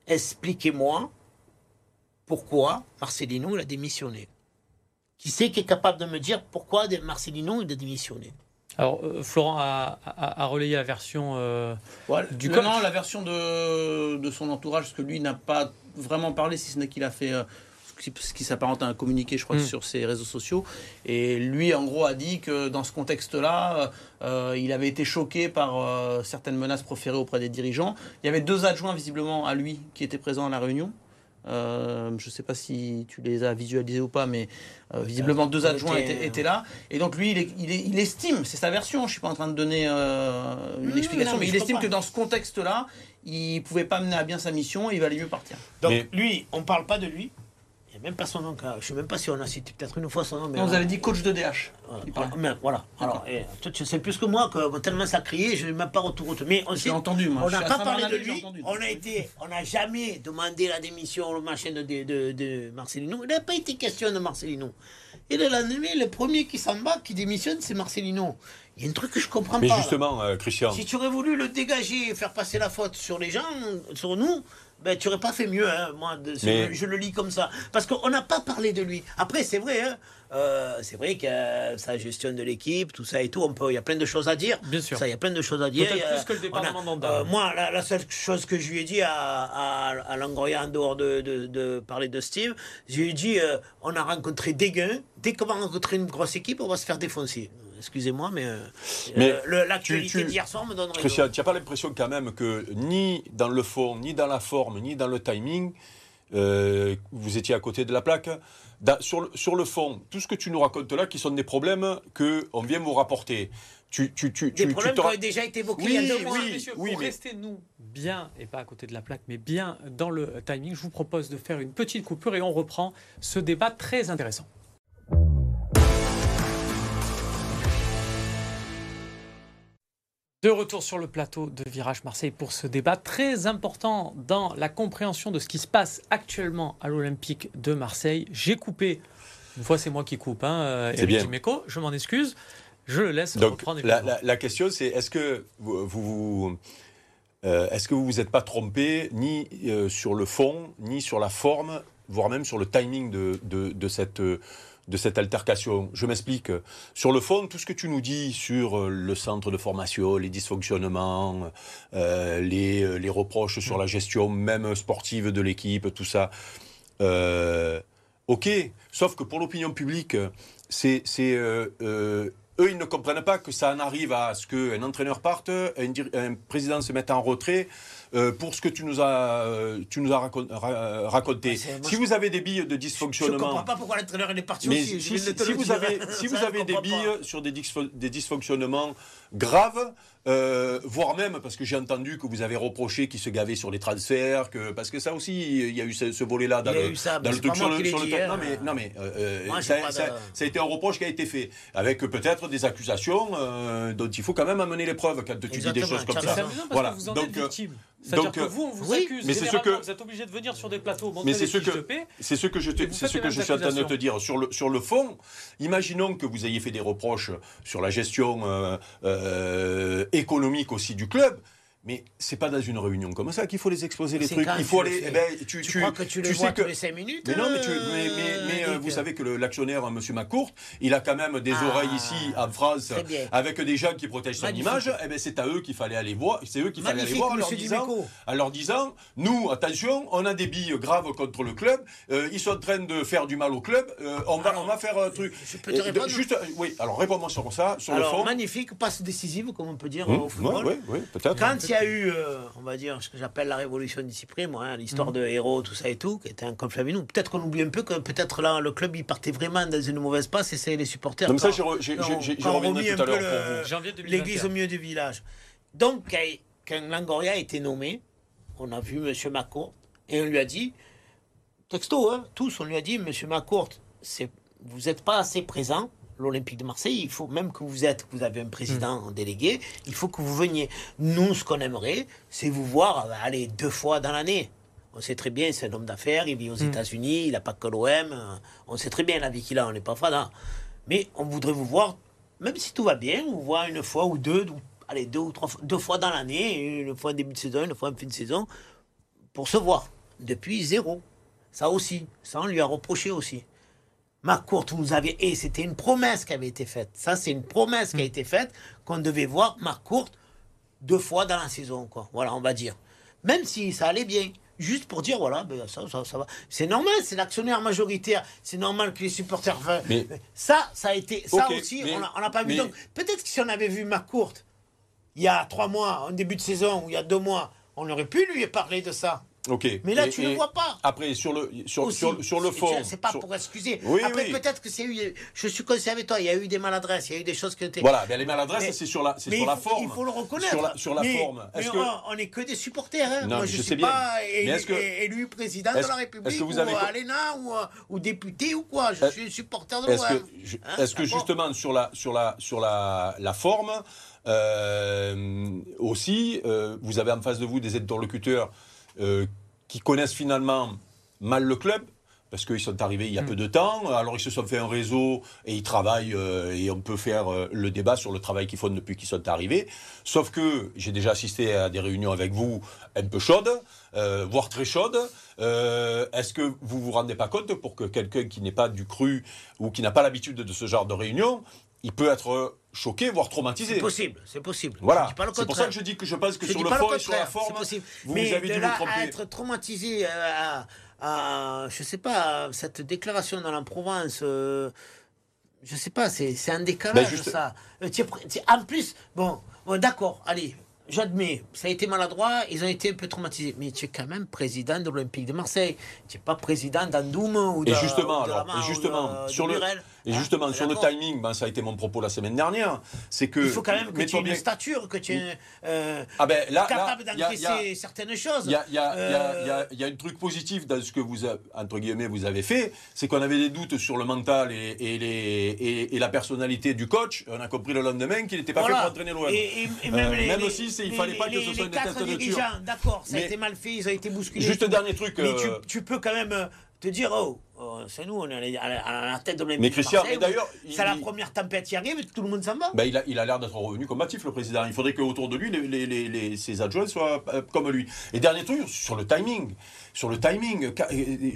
Expliquez-moi pourquoi Marcelino il a démissionné. Qui c'est qui est capable de me dire pourquoi Marcelino il a démissionné? Alors, euh, Florent a, a- a relayé la version. euh. Du coach. non, la version de, de son entourage, parce que lui n'a pas vraiment parlé, si ce n'est qu'il a fait. euh, ce qui s'apparente à un communiqué, je crois, Mm. sur ses réseaux sociaux. Et lui, en gros, a dit que dans ce contexte-là, euh, il avait été choqué par certaines menaces proférées auprès des dirigeants. Il y avait deux adjoints, visiblement, à lui, qui étaient présents à la réunion. Euh, je ne sais pas si tu les as visualisés ou pas, mais euh, visiblement deux adjoints étaient, étaient là. Et donc lui, il, est- il, est- il estime, c'est sa version, je ne suis pas en train de donner euh, une Mmh, explication, non, mais mais il estime que dans ce contexte-là, il ne pouvait pas mener à bien sa mission et il valait mieux partir. Donc Mais- lui, on parle pas de lui. Même pas son nom. Je sais même pas si on a cité peut-être une fois son nom. Mais Non, vous avez dit coach de DH. Voilà. Ah, mais voilà. Alors, eh, toi, tu sais plus que moi, que tellement ça criait, je n'ai même pas retour. Mais on sait- entendu, moi. On n'a pas parlé de lui. On a été, on n'a jamais demandé la démission au machin de, de, de, de Marcelino. Il n'a pas été question de Marcelino. Et le lendemain, le premier qui s'en bat, qui démissionne, c'est Marcelino. Il y a un truc que je comprends Mais pas. là. justement, euh, Christian, Si tu aurais voulu le dégager et faire passer la faute sur les gens, sur nous, ben, tu n'aurais pas fait mieux. hein, moi, de- je, Mais- je le lis comme ça. Parce qu'on n'a pas parlé de lui. Après, c'est vrai. hein, euh, c'est vrai que euh, sa gestion de l'équipe, tout ça et tout, on peut, il y a plein de choses à dire. Bien sûr. Ça, il y a plein de choses à dire. Peut-être plus que le départ on a- euh, moi, la, la seule chose que je lui ai dit à, à, à Langoria, en dehors de, de, de parler de Steve, je lui ai dit euh, on a rencontré des gains. Dès qu'on va rencontrer une grosse équipe, on va se faire défoncer. Excusez-moi, mais, euh, Mais euh, l'actualité tu- tu- d'hier soir me donne raison. Christian, tu n'as pas l'impression quand même que ni dans le fond, ni dans la forme, ni dans le timing, euh, vous étiez à côté de la plaque? Dans- sur, le, sur le fond, tout ce que tu nous racontes là, qui sont des problèmes qu'on vient vous rapporter. Tu, tu, tu, Des problèmes qui ont déjà été évoqués Oui, il y a deux mois. oui. Messieurs, oui, pour mais- rester, nous, bien, et pas à côté de la plaque, mais bien dans le timing, je vous propose de faire une petite coupure et on reprend ce débat très intéressant. De retour sur le plateau de Virage Marseille pour ce débat très important dans la compréhension de ce qui se passe actuellement à l'Olympique de Marseille. J'ai coupé, une fois c'est moi qui coupe, hein, euh, C'est Eric bien. Dimeco, je m'en excuse. Je le laisse Donc, reprendre. la, la- la question, c'est est-ce que vous vous, vous- euh, est-ce que vous vous êtes pas trompé ni euh, sur le fond, ni sur la forme, voire même sur le timing de, de, de cette euh, de cette altercation. Je m'explique. Sur le fond, tout ce que tu nous dis sur euh, le centre de formation, les dysfonctionnements, euh, les, euh, les reproches sur la gestion même sportive de l'équipe, tout ça, ok. Sauf que pour l'opinion publique, c'est, eux, ils ne comprennent pas que ça en arrive à ce qu'un entraîneur parte, un, président se mette en retrait euh, pour ce que tu nous as, euh, tu nous as ra- raconté. Ah, si vous avez des billes de Je ne dysfonctionnement, comprends pas pourquoi l'entraîneur est parti mais aussi. si, vous avez, si vous avez des billes pas. sur des dysfonctionnements graves, euh, voire même parce que j'ai entendu que vous avez reproché qu'il se gavait sur les transferts, que parce que ça aussi il y a eu ce, ce volet-là dans le, ça, dans le truc sur le, sur le hein. Non mais non mais euh, euh, Moi, ça, de- a été un reproche qui a été fait avec peut-être des accusations euh, dont il faut quand même amener les preuves quand tu dis des choses comme ça. Voilà. que vous en Donc, êtes. C'est-à-dire que vous, on vous oui, accuse mais c'est ce que- vous êtes obligé de venir sur des plateaux, Mais c'est ce que-. C'est ce que je c'est ce que je suis en train de te dire. Sur le, sur le fond, imaginons que vous ayez fait des reproches sur la gestion euh, euh, économique aussi du club. Mais c'est pas dans une réunion comme ça qu'il faut les exposer les trucs. Il faut tu le aller. eh ben, tu, Tu, tu- crois que tu tu vois sais que- tous les 5 minutes mais non, mais, tu, euh, mais, mais- mais, euh, vous savez que le- l'actionnaire, M. McCourt, il a quand même des Ah, oreilles ici en France avec des gens qui protègent son image. Eh ben, c'est à eux qu'il fallait aller voir. C'est eux qu'il fallait aller voir en leur, disant, en leur disant nous, attention, on a des billes graves contre le club. euh, ils sont en train de faire du mal au club. euh, on, va, Alors, on va faire un truc. je peux te répondre juste, oui, alors réponds-moi sur ça, sur Alors, le fond. magnifique, passe décisive, comme on peut dire Hum, au football. ouais, ouais, peut-être. Quand il y a eu, euh, on va dire, ce que j'appelle la révolution d'ici près, moi, hein, l'histoire Hum. de héros, tout ça et tout, qui était un conflit avec nous, peut-être qu'on oublie un peu que peut-être là, le club, il partait vraiment dans une mauvaise passe et c'est les supporters. Comme ça, on reviendrai tout à un peu l'heure le- pour vous. Janvier 2021. L'église au milieu du village. Donc, quand, quand Langoria a été nommé, on a vu M. Macourt et on lui a dit, texto, hein, tous, on lui a dit, M. Macourt, c'est, vous n'êtes pas assez présent. L'Olympique de Marseille, il faut même que vous êtes, vous avez un président délégué, il faut que vous veniez. Nous, ce qu'on aimerait, c'est vous voir, euh, allez, deux fois dans l'année. On sait très bien, c'est un homme d'affaires, il vit aux États-Unis, il n'a pas que l'OM. euh, On sait très bien la vie qu'il a, on n'est pas fada. Mais on voudrait vous voir, même si tout va bien, vous voir une fois ou deux, allez, deux ou trois fois, deux fois dans l'année, une fois en début de saison, une fois en fin de saison, pour se voir. Depuis zéro. Ça aussi. Ça, on lui a reproché aussi. Marcourt, vous avez. Et c'était une promesse qui avait été faite. Ça, c'est une promesse qui a été faite qu'on devait voir Marcourt deux fois dans la saison, quoi. Voilà, on va dire. Même si ça allait bien. juste pour dire voilà, ben, ça, ça, ça va. C'est normal, c'est l'actionnaire majoritaire. C'est normal que les supporters. Mais- ça, ça a été. Ça aussi, mais- on n'a pas vu. Donc, peut-être que si on avait vu McCourt il y a trois mois, en début de saison, ou il y a deux mois, on aurait pu lui parler de ça. Ok. Mais là, Et- tu et le vois pas. Après, sur le, sur, Aussi. sur, sur le fond. C'est pas sur- pour excuser. Oui, Après, oui. peut-être que c'est eu. Je suis conscient avec toi, il y a eu des maladresses, il y a eu des choses que tu Voilà, ben les maladresses, Mais- c'est sur la, c'est Mais sur la faut, forme. il faut le reconnaître. Sur la, sur la Mais- forme. mais que, on, on est que des supporters. hein. Non, Moi, mais je ne sais suis bien. pas Mais élu, que- élu président de la République que vous ou avez- l'ENA ou, euh, ou député ou quoi. Je suis supporter de Est-ce l'OM. Hein, est-ce que justement sur la, sur la, sur la, la forme, euh, aussi, euh, vous avez en face de vous des interlocuteurs euh, qui connaissent finalement mal le club parce qu'ils sont arrivés il y a peu de temps, alors ils se sont fait un réseau et ils travaillent euh, et on peut faire euh, le débat sur le travail qu'ils font depuis qu'ils sont arrivés. Sauf que j'ai déjà assisté à des réunions avec vous un peu chaudes, euh, voire très chaudes. Est-ce que vous vous rendez pas compte pour que quelqu'un qui n'est pas du cru ou qui n'a pas l'habitude de ce genre de réunion, il peut être choqué, voire traumatisé C'est possible, c'est possible. Voilà, Je dis pas le c'est pour ça que je dis que je pense que Je sur le fond le et sur la forme, vous Mais avez de dû là vous à être traumatisé euh, à, à- je sais pas, cette déclaration dans la Provence, euh, je sais pas, c'est un décalage Ben, juste- ça. Euh, es es- en plus, bon, bon, d'accord, allez. J'admets, ça a été maladroit, ils ont été un peu traumatisés. Mais tu es quand même président de l'Olympique de Marseille. Tu n'es pas président d'Andoum ou de Et justement, ou de alors, et ou justement, de- sur de le. Et Hein, justement, sur le timing, ben, ça a été mon propos la semaine dernière, c'est que... Il faut quand même que tu aies une stature, que tu es euh, Ah ben, là, capable d'encaisser certaines choses. Il y a, y a- Euh, il y a- il y a un truc positif dans ce que vous, a- entre guillemets, vous avez fait, c'est qu'on avait des doutes sur le mental et, et les, et, et la personnalité du coach. On a compris le lendemain qu'il n'était pas Voilà. fait pour entraîner l'OM. Euh, les, même les- aussi, il les- fallait pas que les- ce soit les une tête de. D'accord, ça a été mal fait, ils ont été bousculés. Juste tout. dernier truc, Mais tu, tu peux quand même te dire, oh, oh, c'est nous, on est à la, à tête de l'Olympique Mais Christian, mais d'ailleurs, C'est il- la première tempête qui arrive, tout le monde s'en va. Ben, il a il a l'air d'être revenu combatif, le président. Il faudrait qu'autour de lui, les, les- les- les- ses adjoints soient euh, comme lui. Et dernier truc, sur le timing. Sur le timing,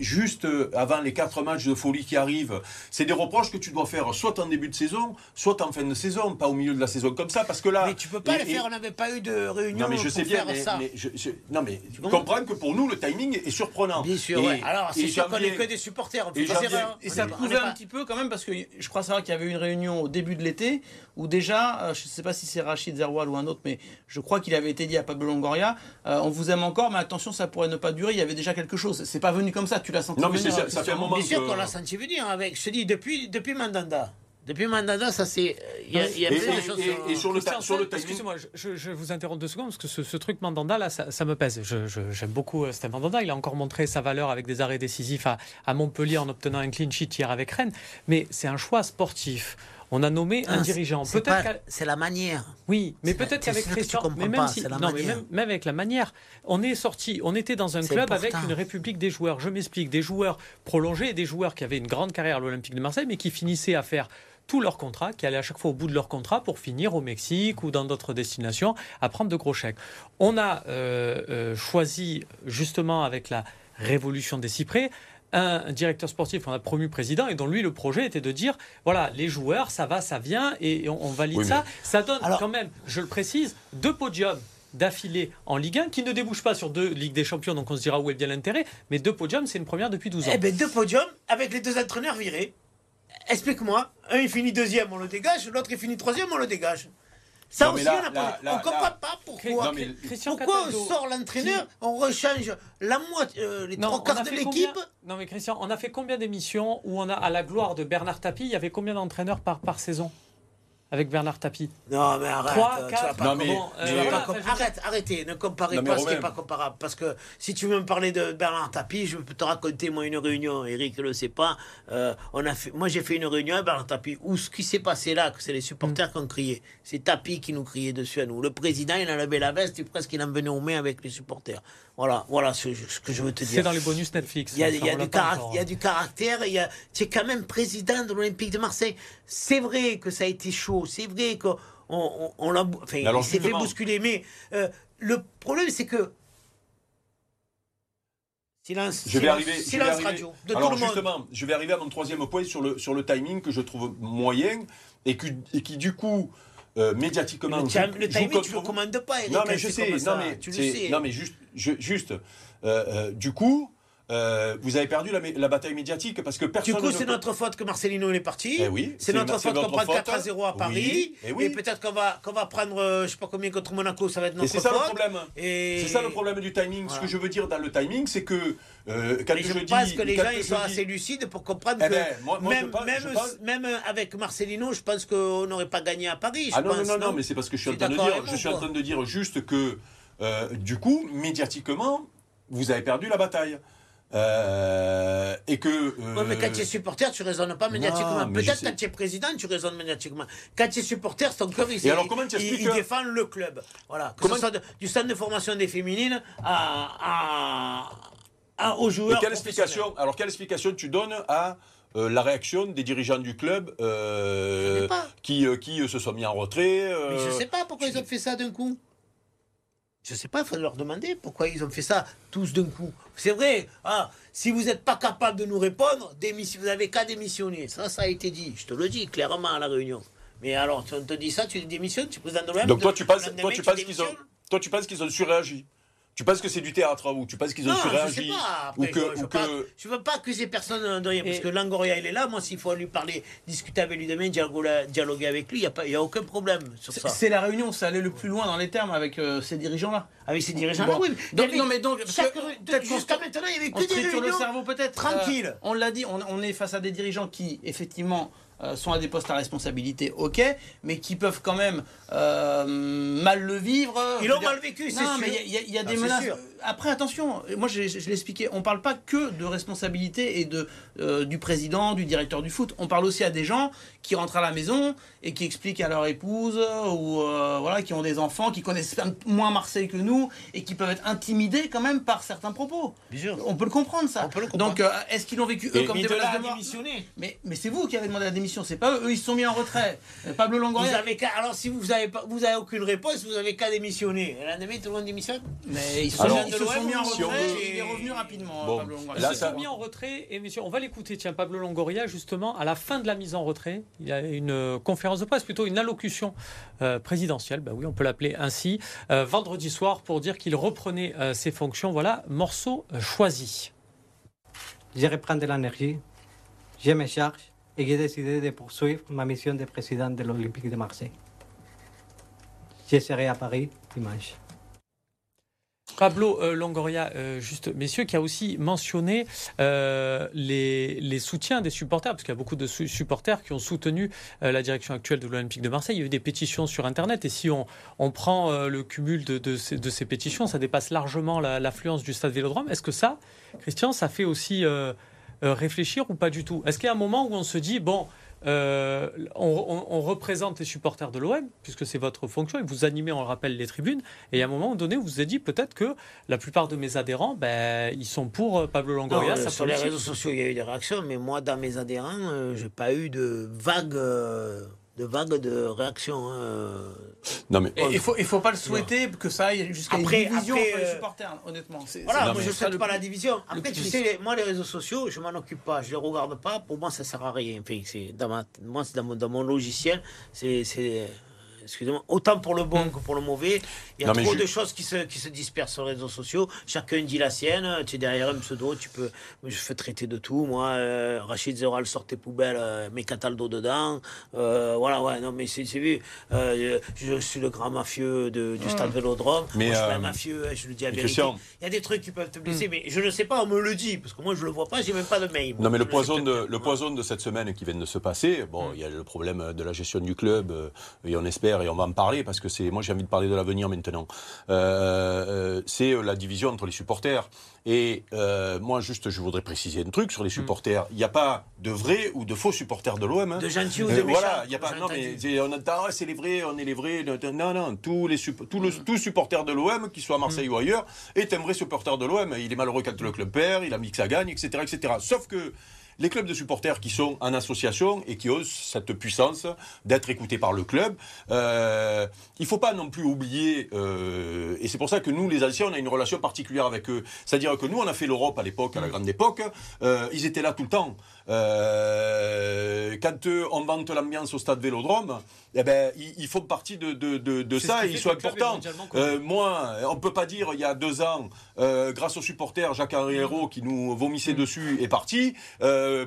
juste euh, avant les quatre matchs de folie qui arrivent, c'est des reproches que tu dois faire soit en début de saison, soit en fin de saison, pas au milieu de la saison comme ça, parce que là... mais tu peux pas et- le faire, et- on n'avait pas eu de réunion Non mais je sais bien, mais, ça. mais je, je- non mais comprends comprends que pour nous le timing est surprenant. Bien sûr, Et- ouais. Alors, c'est sûr qu'on janvier- est que des supporters. et d'erreur. Et ça prouvait un petit peu quand même parce que je crois savoir qu'il y avait eu une réunion au début de l'été où déjà, euh, je ne sais pas si c'est Rachid Zerwal ou un autre, mais je crois qu'il avait été dit à Pablo Longoria, euh, on vous aime encore, mais attention, ça pourrait ne pas durer. Il y avait déjà quelque chose. C'est pas venu comme ça. Tu l'as senti Non, mais venir, c'est- euh, ça fait un moment Bien sûr qu'on l'a senti venir avec, je te dis, depuis, depuis Mandanda. Depuis Mandanda, ça c'est. Il y a, il y a Et- plein de choses. et- sur- et sur le, sur le. Excusez-moi, je, vous interromps deux secondes parce que ce, ce truc Mandanda là, ça, ça me pèse. Je- je- J'aime beaucoup euh, Stéphane Mandanda. Il a encore montré sa valeur avec des arrêts décisifs à, à Montpellier en obtenant un clean sheet hier avec Rennes. Mais c'est un choix sportif. On a nommé un Ah, dirigeant. c'est Peut-être C'est la manière. Oui, mais peut-être qu'avec que Christian, comprends mais même si, non, mais même, même avec la manière, on est sorti, on était dans un club avec une république des joueurs. Je m'explique, des joueurs prolongés, des joueurs qui avaient une grande carrière à l'Olympique de Marseille, mais qui finissaient à faire tout leur contrat, qui allaient à chaque fois au bout de leur contrat pour finir au Mexique ou dans d'autres destinations à prendre de gros chèques. On a euh, euh, choisi justement avec la révolution des cyprès un directeur sportif qu'on a promu président et dont lui le projet était de dire voilà les joueurs ça va ça vient et on, on valide Oui, mais- ça ça donne Alors- quand même je le précise deux podiums d'affilée en Ligue 1 qui ne débouchent pas sur deux Ligues des Champions donc on se dira où est bien l'intérêt mais deux podiums c'est une première depuis 12 ans Eh bien, deux podiums avec les deux entraîneurs virés. Explique-moi. Un, il finit deuxième, on le dégage. L'autre, il finit troisième, on le dégage. Ça Non, aussi, là- on n'a pas- là- là- on comprend là- pas pourquoi. Non, mais- Christian Pourquoi on sort l'entraîneur, on rechange la moitié, euh, les Non, trois quarts a de fait l'équipe combien- Non mais Christian, on a fait combien d'émissions où on a à la gloire de Bernard Tapie, il y avait combien d'entraîneurs par, par saison? Avec Bernard Tapie Non, mais arrête. Tu vas pas Non, mais- mais- euh, voilà, enfin, Arrête, arrêtez, ne comparez Non, pas ce qui n'est pas comparable. Parce que si tu veux me parler de Bernard Tapie, je peux te raconter moi une réunion. Eric ne le sait pas. Euh, on a fait, moi j'ai fait une réunion à Bernard Tapie où ce qui s'est passé là, que c'est les Mm. supporters qui ont crié. C'est Tapie qui nous criait dessus à nous. Le président il a levé la veste et presque il en venait aux mains avec les supporters. Voilà, voilà ce, ce que je veux te dire. C'est dans les bonus Netflix. Il y a, il y du, pas caract- encore. il y a du caractère, il y a, tu es quand même président de l'Olympique de Marseille. C'est vrai que ça a été chaud, c'est vrai qu'on on, on l'a enfin, il s'est fait bousculer, mais euh, le problème c'est que. Silence, Je vais silence, arriver. je vais silence arriver- radio de Alors tout le monde. justement, je vais arriver à mon troisième point sur le, sur le timing que je trouve moyen et, que- et qui du coup euh, médiatiquement. Le, le timing, tu le vous. commandes pas, Eric. Non mais je sais, ça, mais, tu le c'est- sais. non mais juste, je- juste, euh, euh, du coup, euh, vous avez perdu la, bataille médiatique parce que Du personne. coup, ne c'est notre faute que Marcelino est parti. Eh oui, c'est notre faute qu'on prend faute. 4 à 0 à Oui, Paris. eh oui. peut-être qu'on va, qu'on va prendre, euh, je sais pas combien contre Monaco, ça va être Et notre c'est ça le faute. problème. Et- C'est ça le problème du timing. Ce que je veux dire dans le timing, c'est que euh, quand je, je, dis, pense que les gens ils sont dis- assez lucides pour comprendre Eh que ben, moi- moi, je même, pense- même, pense- même avec Marcelino, je pense qu'on n'aurait pas gagné à Paris. je Ah non, non, pense, non, non, mais c'est parce que je suis, en train de dire, avec je vous, suis en quoi. train de dire juste que, euh, du coup, médiatiquement, vous avez perdu la bataille. Euh, et que. euh, Ouais, mais quand tu es supporter, tu raisonnes pas médiatiquement. Peut-être quand tu es président, tu raisonnes médiatiquement. Quand tu es supporter, ton cœur, il, Et alors, comment tu il- expliques il que- défend le club. Voilà. Que Comment- ce soit de- du centre de formation des féminines à, à, à- aux et joueurs. quelle explication, alors, quelle explication tu donnes à euh, la réaction des dirigeants du club euh, qui, euh, qui euh, se sont mis en retrait euh, Mais je sais pas pourquoi ils ont fait ça d'un coup. Je sais pas, il faut leur demander pourquoi ils ont fait ça tous d'un coup. C'est vrai, ah, si vous n'êtes pas capable de nous répondre, vous avez qu'à démissionner. Ça, ça a été dit. Je te le dis clairement à la réunion. Mais alors, si on te dit ça, tu démissionnes, tu présentes de l'OM. Donc toi, tu penses, le toi, tu penses qu'ils ont, toi, tu penses qu'ils ont surréagi Tu penses que c'est du théâtre ou tu penses qu'ils ont Non, je sais surréagi pas. ou Après, que, je, je ou veux pas, que- je veux pas accuser personne de rien, parce que Langoria, il est là. Moi, s'il faut lui parler, discuter avec lui demain, dialoguer, avec lui, il n'y a, pas- y a aucun problème sur C'est- ça. C'est la réunion ça allait le plus loin dans les termes avec euh, ces dirigeants-là. Avec. Bon. Ah oui, mais il y Donc, avait non, mais donc, que- jusqu'à maintenant, il n'y avait On que des triture le réunions. cerveau peut-être. Tranquille. Euh, on l'a dit, on, on est face à des dirigeants qui, effectivement, euh, sont à des postes à responsabilité, ok, mais qui peuvent quand même euh, mal le vivre. Ils l'ont mal vécu, c'est Non, sûr. mais il y a- il y, a- il y a Ah, des c'est menaces. sûr. Après, attention, moi je, je l'ai expliqué, on parle pas que de responsabilité et de, euh, du président, du directeur du foot. On parle aussi à des gens qui rentrent à la maison et qui expliquent à leur épouse ou euh, voilà, qui ont des enfants, qui connaissent moins Marseille que nous et qui peuvent être intimidés quand même par certains propos. Bien sûr. On peut le comprendre ça. On peut le comprendre. Donc, euh, est-ce qu'ils l'ont vécu eux Et- comme des menaces à de mort démissionner. mais, mais c'est vous qui avez demandé la démission, c'est pas eux. Eux, ils se sont mis en retrait. Euh, Pablo Vous Longoria. avez qu'à- alors si vous avez pas, vous avez aucune réponse, vous avez qu'à démissionner. Lendemain, tout le monde démissionne. Mais ils sont, ils se sont mis en retrait et il est revenu rapidement. Bon, Pablo Longoria. là, Ils se ça- sont mis en retrait et monsieur, on va l'écouter. Tiens, Pablo Longoria, justement, à la fin de la mise en retrait, il y a une euh, conférence de presse, plutôt une allocution euh, présidentielle, bah oui, on peut l'appeler ainsi, euh, vendredi soir pour dire qu'il reprenait euh, ses fonctions. Voilà, morceau euh, choisi. Je reprends de l'énergie, je me charge et j'ai décidé de poursuivre ma mission de président de l'Olympique de Marseille. Je serai à Paris dimanche. Pablo euh, Longoria, euh, juste, messieurs, qui a aussi mentionné euh, les, soutiens des supporters, parce qu'il y a beaucoup de su- supporters qui ont soutenu la direction actuelle de l'Olympique de Marseille. Il y a eu des pétitions sur Internet, et si on, prend le cumul de, ces, pétitions, ça dépasse largement la- l'affluence du stade Vélodrome. Est-ce que ça, Christian, ça fait aussi réfléchir ou pas du tout? Est-ce qu'il y a un moment où on se dit, bon, euh, on, on- on représente les supporters de l'OM, puisque c'est votre fonction, et vous animez, on le rappelle, les tribunes. Et à un moment donné, vous vous êtes dit peut-être que la plupart de mes adhérents, ben, ils sont pour euh, Pablo Longoria. Non, euh, sur les réseaux sociaux, il y a eu des réactions, mais moi, dans mes adhérents, euh, j'ai pas eu de vague, euh, de vague de réactions. hein. Non mais il faut, il faut pas le souhaiter que ça aille jusqu'à une Après- division après, les euh, supporters, honnêtement. Voilà, moi je souhaite pas la division. Après, tu sais, moi les réseaux sociaux, je m'en occupe pas, je les regarde pas. Pour moi, ça sert à rien. Enfin, c'est dans ma, moi, c'est dans mon, dans mon logiciel, c'est, c'est, excusez-moi, autant pour le bon que pour le mauvais. Il y a Non, trop je- de choses qui se, qui se dispersent sur les réseaux sociaux. Chacun dit la sienne. Tu es derrière un pseudo, tu peux, je fais traiter de tout. Moi, euh, Rachid Zeral sort tes poubelles, euh, mets Cataldo dedans. Euh, voilà, ouais, non, mais c'est, vu. Euh, je suis le grand mafieux de, du stade Vélodrome. Mais, Moi, je suis pas euh, un mafieux, je le dis à vérité. Il y a des trucs qui peuvent te blesser, mais je ne sais pas, on me le dit, parce que moi je le vois pas, j'ai même pas de mail. Non mais le poison, de, le poison de cette semaine qui vient de se passer, bon, il y a le problème de la gestion du club, et on espère, et on va en parler, parce que c'est, moi j'ai envie de parler de l'avenir maintenant, Euh, euh, c'est la division entre les supporters. Et euh, moi juste, je voudrais préciser un truc sur les supporters. Il n'y a pas de vrais ou de faux supporters de l'OM. hein. De gentils ou Euh, de méchants. Voilà, il y a pas. Non, mais on entend, ah, c'est les vrais, on est les vrais. Non, non, tous les tout le, tout supporter de l'OM, qu'il soit à Marseille ou ailleurs, est un vrai supporter de l'OM. Il est malheureux quand le club perd, il a mis que ça gagne, etc., etc. Sauf que les clubs de supporters qui sont en association et qui ont cette puissance d'être écoutés par le club. Euh, il ne faut pas non plus oublier, euh, et c'est pour ça que nous, les anciens, on a une relation particulière avec eux. C'est-à-dire que nous, on a fait l'Europe à l'époque, à la grande époque, euh, ils étaient là tout le temps. Euh, quand euh, on vante l'ambiance au stade Vélodrome, eh ben, ils, ils font partie de, de, de, ça et qui ils sont importants. Euh, moi, on peut pas dire il y a deux ans, grâce aux supporters, Jacques Henri Hérault qui nous vomissait dessus est parti,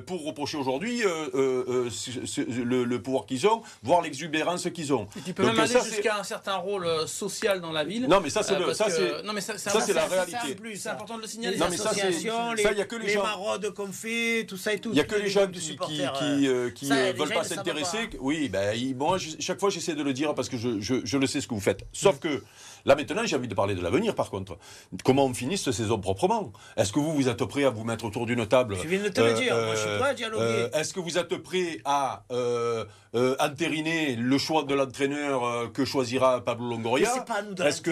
pour reprocher aujourd'hui le, le pouvoir qu'ils ont, voire l'exubérance qu'ils ont. Et tu peux Donc, même aller ça, jusqu'à un certain rôle social dans la ville. Non, mais ça, c'est le- parce ça, que- c'est- Non, mais ça, ça, c'est la ça, réalité. C'est ça. important de le signaler. Les Non, mais ça, c'est- associations, les, ça, y a que les les gens- maraudes qu'on fait, tout ça et tout. Il que les gens qui, qui, qui, euh, euh, qui, ça, euh, veulent pas s'intéresser. Oui, ben, moi, je- chaque fois, j'essaie de le dire parce que je, je, je le sais ce que vous faites. Sauf que là, maintenant, j'ai envie de parler de l'avenir, par contre. Comment on finit cette saison proprement? Est-ce que vous, vous êtes prêt à vous mettre autour d'une table Je viens de te le dire, moi, je suis prêt à dialoguer. euh, Est-ce que vous êtes prêt à euh, euh, entériner le choix de l'entraîneur euh, que choisira Pablo Mais Longoria c'est pas à nous de que-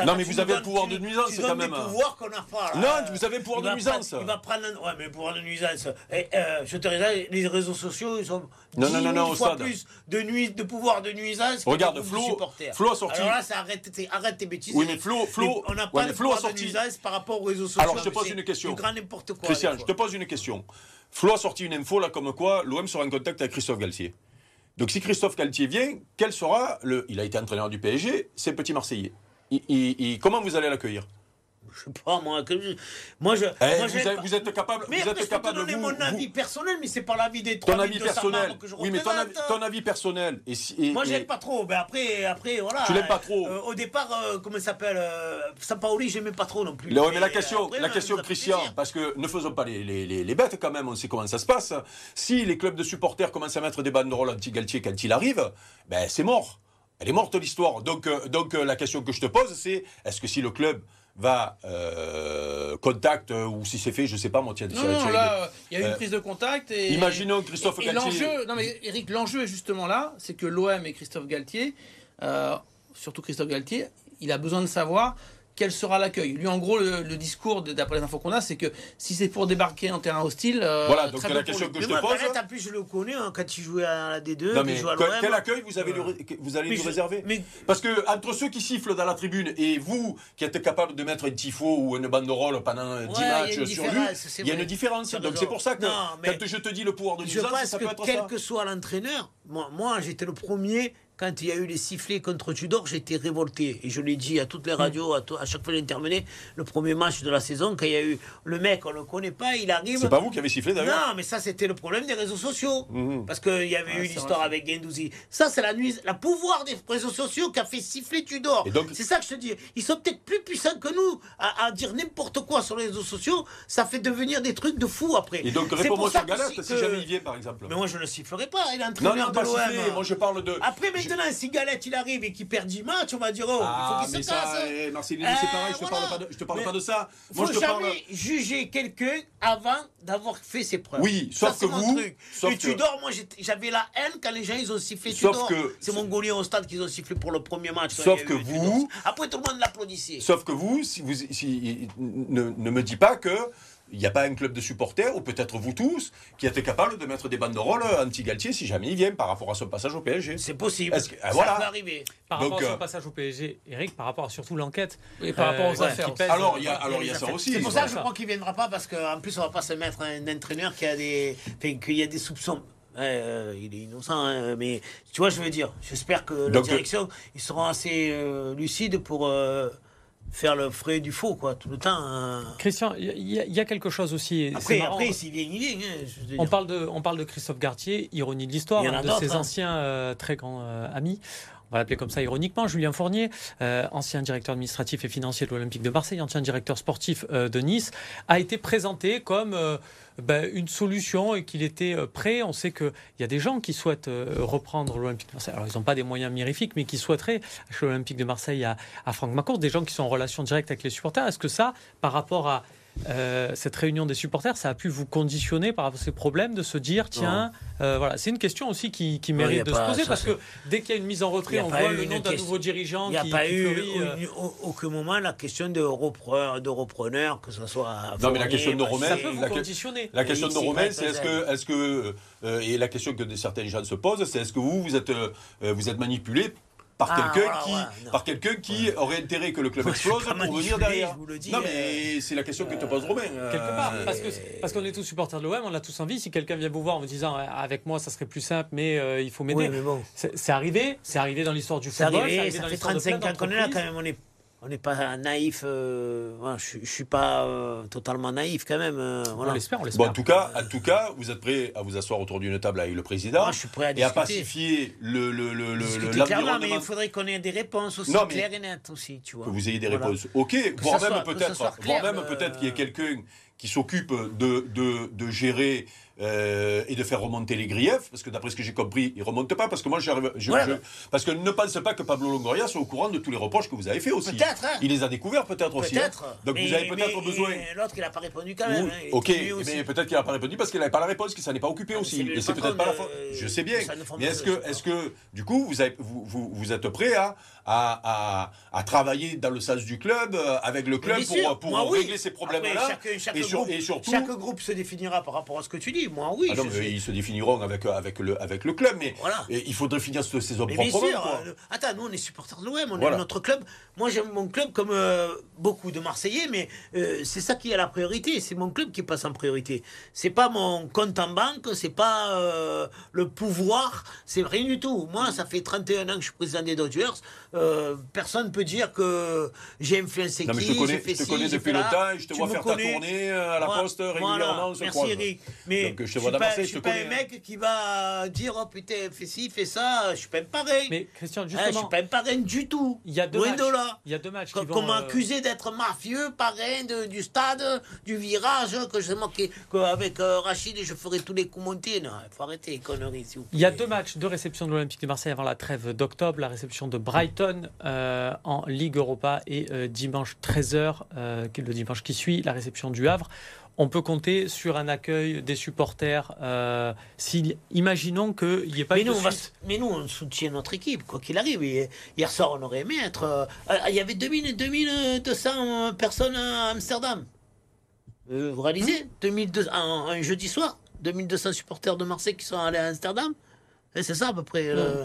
a- Non, mais vous avez le pouvoir de nuisance, quand même. des pouvoirs qu'on n'a pas. Non, vous avez le pouvoir de nuisance. il va prendre un... Ouais, mais le pouvoir de nuisance. Et, euh, je te les réseaux sociaux, ils ont Non, 10 non, non, 000 non, fois stade. plus de, nuis... de pouvoir de nuisance que Regarde, de Flo- de supporters. Flo a sorti- Alors là, ça arrête, tes- arrête tes bêtises. Oui, mais Flo- Flo- on n'a pas de Flo a pouvoir de sorti- nuisance par rapport aux réseaux sociaux. Alors, je te pose une question. Du grand n'importe quoi. Christian, je te pose une question. Flo a sorti une info là comme quoi l'OM sera en contact avec Christophe Galtier. Donc si Christophe Galtier vient, quel sera le... Il a été entraîneur du PSG, c'est petit Marseillais. Il- il- il- comment vous allez l'accueillir? Je sais pas, moi. que je- Moi, je. Eh, moi, vous, je- êtes, vous êtes capable, Mais vous êtes je peux te donner vous- mon vous- avis personnel, mais c'est pas l'avis des ton 3200 avis personnel. que je Oui, mais ton avis, représente. ton avis personnel. Et, si- et- Moi, et- j'aime pas trop. Mais après, après voilà. Tu l'aimes pas trop Euh, Au départ, euh, comment il s'appelle euh, Sampaoli, j'aimais pas trop non plus. Ouais, mais la question, après, la question Christian, parce que ne faisons pas les, les- les- les bêtes quand même, on sait comment ça se passe. Si les clubs de supporters commencent à mettre des banderoles anti-Galtier quand il arrive, ben c'est mort. Elle est morte l'histoire. Donc, euh, donc la question que je te pose, c'est est-ce que si le club va euh, contact euh, ou si c'est fait, je sais pas, moi tiens, Non, non, là, euh, il y a eu Euh, une prise de contact. Et, Imaginons Christophe et, et Galtier. l'enjeu, non mais Eric, l'enjeu est justement là, c'est que l'OM et Christophe Galtier, euh, surtout Christophe Galtier, il a besoin de savoir quel sera l'accueil. Lui, en gros, le, le discours, d'après les infos qu'on a, c'est que si c'est pour débarquer en terrain hostile, euh, Voilà, donc la question que je te pose. En plus, je le connais hein, quand il jouait à la D2, Non, qu'il mais à quel, accueil vous, avez lui- vous allez Mais lui je- réserver mais- Parce que entre ceux qui sifflent dans la tribune et vous qui êtes capable de mettre un tifo ou une banderole pendant 10 Ouais, il y a matchs sur lui, il y a une différence. Donc c'est pour ça que Non, mais- quand je te dis le pouvoir de nuisance, pense ça que peut être quel que soit l'entraîneur, moi, moi j'étais le premier, quand il y a eu les sifflets contre Tudor, j'étais révolté. Et je l'ai dit à toutes les radios, à, chaque fois que j'intervenais, le premier match de la saison, quand il y a eu le mec, on ne le connaît pas, il arrive. C'est pas vous qui avez sifflé d'ailleurs Non, mais ça, c'était le problème des réseaux sociaux. Mhm. Parce qu'il y avait Ah, eu l'histoire avec Gendouzi. Ça, c'est la nuise, la pouvoir des réseaux sociaux qui a fait siffler Tudor. C'est ça que je te dis. Ils sont peut-être plus puissants que nous à, à dire n'importe quoi sur les réseaux sociaux. Ça fait devenir des trucs de fous après. Et donc C'est réponds-moi pour ça sur Galette que- si jamais il vient par exemple. Mais moi, je ne le sifflerai pas. Il est Non, entraîneur non, de pas l'OM. Moi je parle de. Après, maintenant, si Galette il arrive et qu'il perd 10 matchs, on va dire oh, Ah, il faut mais qu'il se ça, casse. eh, Marcelino, Euh, c'est pareil, je te voilà. parle pas de, je te parle Mais pas de ça. Moi faut je te jamais parle. juger quelqu'un avant d'avoir fait ses preuves. Oui, sauf c'est que vous- truc. sauf Et que- Tudor, moi j'avais la haine quand les gens ils ont sifflé Sauf Tudor. que- C'est Mongolien au stade qu'ils ont sifflé pour le premier match. quand Sauf que vous-. Après tout le monde l'applaudissait. Sauf que vous, si vous si, ne, ne me dis pas que il n'y a pas un club de supporters, ou peut-être vous tous, qui êtes capable de mettre des banderoles anti-Galtier si jamais il vient par rapport à son passage au PSG. C'est possible. Est-ce que- ah, ça voilà. peut arriver. Par Donc, rapport à euh, son passage au PSG, Eric, par rapport à surtout l'enquête. Et par rapport aux euh, affaires pèse- Alors, il y a, voilà, alors, il y a ça aussi. C'est pour ça que je crois qu'il viendra pas parce qu'en plus on va pas se mettre un entraîneur qui a des, enfin, qu'il y a des soupçons. Ouais, euh, il est innocent, hein, mais tu vois, je veux dire, j'espère que la Donc, euh, direction, ils seront assez euh, lucides pour euh, faire le frais du faux, quoi, tout le temps. hein. Christian, il y, a- il y a quelque chose aussi. Après, s'il vient, il vient. hein, je On parle, de, on parle de Christophe Gartier, ironie de l'histoire, un de ses hein. anciens euh, très grands euh, amis. On va l'appeler comme ça ironiquement, Julien Fournier, euh, ancien directeur administratif et financier de l'Olympique de Marseille, ancien directeur sportif euh, de Nice, a été présenté comme euh, ben, une solution et qu'il était prêt. On sait qu'il y a des gens qui souhaitent reprendre l'Olympique de Marseille. Alors, ils n'ont pas des moyens mirifiques, mais qui souhaiteraient chez l'Olympique de Marseille à, à Franck Macourt, des gens qui sont en relation directe avec les supporters. Est-ce que ça, par rapport à euh, cette réunion des supporters, ça a pu vous conditionner par rapport à ces problèmes de se dire, tiens, euh, voilà, c'est une question aussi qui, Non, mérite de pas- se poser ça, parce que dès qu'il y a une mise en retrait, a on voit le une nom d'un nouveau dirigeant Il n'y a qui, pas qui eu fleurit, euh, au- au- aucun moment la question de repreneur, de repreneur que ce soit. Non, mais la question de Romain, ça peut vous la conditionner. La question de Romain, c'est est-ce que, est-ce que, euh, et la question que certains gens se posent, c'est est-ce que vous, vous êtes, euh, vous êtes manipulé par Ah, quelqu'un voilà, qui, ouais, par quelqu'un qui aurait intérêt que le club explose pour venir derrière. je vous le dis, non, mais c'est la question que te pose Romain. euh, Quelque part, Euh, parce que parce qu'on est tous supporters de l'OM, on a tous envie. Si quelqu'un vient vous voir en me disant euh, avec moi ça serait plus simple, mais euh, il faut m'aider. Oui, mais bon. C'est c'est arrivé, c'est arrivé dans l'histoire du C'est football. arrivé, arrivé ça dans fait l'histoire de 35 plein ans qu'on est là quand même. On est, on n'est pas naïf. euh, voilà, je, je suis pas euh, totalement naïf quand même. euh, On voilà. l'espère, on Bon, l'espère. en tout cas, en tout cas, vous êtes prêt à vous asseoir autour d'une table avec le président Moi, je suis prêt à et à discuter. pacifier le, le, le, le- Discuter clairement, mais il faudrait qu'on ait des réponses aussi Non, claires et nettes aussi, tu vois. que vous ayez des Voilà. réponses. Ok, voire même peut-être, voire même euh, peut-être qu'il y ait quelqu'un qui s'occupe de, de, de gérer euh, et de faire remonter les griefs, parce que d'après ce que j'ai compris, ils remontent pas, parce que moi j'arrive, je, Ouais, je- bah. parce que ne pensez pas que Pablo Longoria soit au courant de tous les reproches que vous avez fait aussi. Peut-être, hein. Il les a découverts peut-être aussi. hein. Donc Mais- vous avez peut-être besoin. L'autre, il n'a pas répondu quand même. Hein, est ok, mais peut-être qu'il n'a pas répondu parce qu'il n'avait pas la réponse, qu'il s'en est pas occupé Ah, aussi. Et c'est peut-être pas la faute. de- Je sais bien. Mais est-ce que, est-ce que, du coup, vous, avez, vous, vous, vous êtes prêt à, à, à, à travailler dans le sens du club, euh, avec le club, pour, pour Moi, oui. régler ces problèmes-là et surtout. chaque groupe se définira par rapport à ce que tu dis. Moi, oui. Ah non, mais ils se définiront avec, avec, le, avec le club, mais Voilà. et il faudrait finir cette saison Mais bien proprement. sûr. quoi. euh, attends, nous, on est supporters de l'OM, on Voilà. est notre club. Moi, j'aime mon club comme euh, beaucoup de Marseillais, mais euh, c'est ça qui est la priorité. C'est mon club qui passe en priorité. C'est pas mon compte en banque, c'est pas euh, le pouvoir, c'est rien du tout. Moi, ça fait 31 ans que je suis président des Dodgers. Euh, personne ne peut dire que j'ai influencé Non, mais qui, je te connais, j'ai fait je te ci, connais j'ai depuis le temps et je te Tu vois faire connais. ta tournée euh, à la Moi- poste voilà. régulièrement, on se Merci croise. Eric. Mais Je te suis vois dans pas- Marseille, je je suis pas connais, un hein. mec qui va dire oh putain fais ci, fais ça. Je suis pas un parrain. Mais Christian, Hein, je justement, suis pas un parrain du tout. il y a deux Loin matchs. de là. Il y a deux matchs Qu'on m'a euh, accusé d'être mafieux, parrain de- du stade, du virage, que je moquais, qu'avec euh, Rachid je ferais tous les coups montés. Non, il faut arrêter les conneries. s'il vous Il y a deux matchs de réception de l'Olympique de Marseille avant la trêve d'octobre, la réception de Brighton euh, en Ligue Europa et euh, dimanche 13h, euh, qui est le dimanche qui suit, la réception du Havre. On peut compter sur un accueil des supporters. euh, si, imaginons qu'il n'y ait pas Mais nous, va mais nous, on soutient notre équipe, quoi qu'il arrive. Et hier soir, on aurait aimé être. euh, euh, il y avait 2000, 2200 personnes à Amsterdam. Euh, vous réalisez 2200, un, un jeudi soir, 2200 supporters de Marseille qui sont allés à Amsterdam. Et C'est ça à peu près. euh,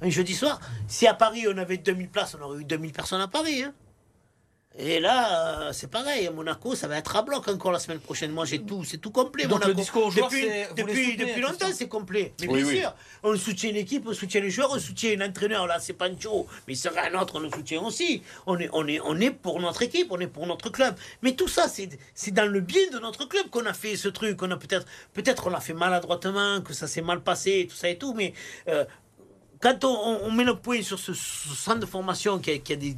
un jeudi soir. Si à Paris, on avait 2000 places, on aurait eu 2000 personnes à Paris. hein. Et là, euh, c'est pareil. À Monaco, ça va être à bloc encore la semaine prochaine. Moi, j'ai tout, c'est tout complet. Donc, le Monaco. discours aux joueurs, depuis, depuis, depuis longtemps, c'est complet. Mais Oui, bien oui. sûr, on soutient l'équipe, on soutient les joueurs, on soutient l'entraîneur. Là, c'est Pancho, mais il sera un autre, on le soutient aussi. On est, on, est, on est pour notre équipe, on est pour notre club. Mais tout ça, c'est c'est dans le bien de notre club qu'on a fait ce truc. On a peut-être, peut-être on l'a fait maladroitement, que ça s'est mal passé, tout ça et tout. Mais euh, quand on, met le point sur ce, ce centre de formation qui a, des,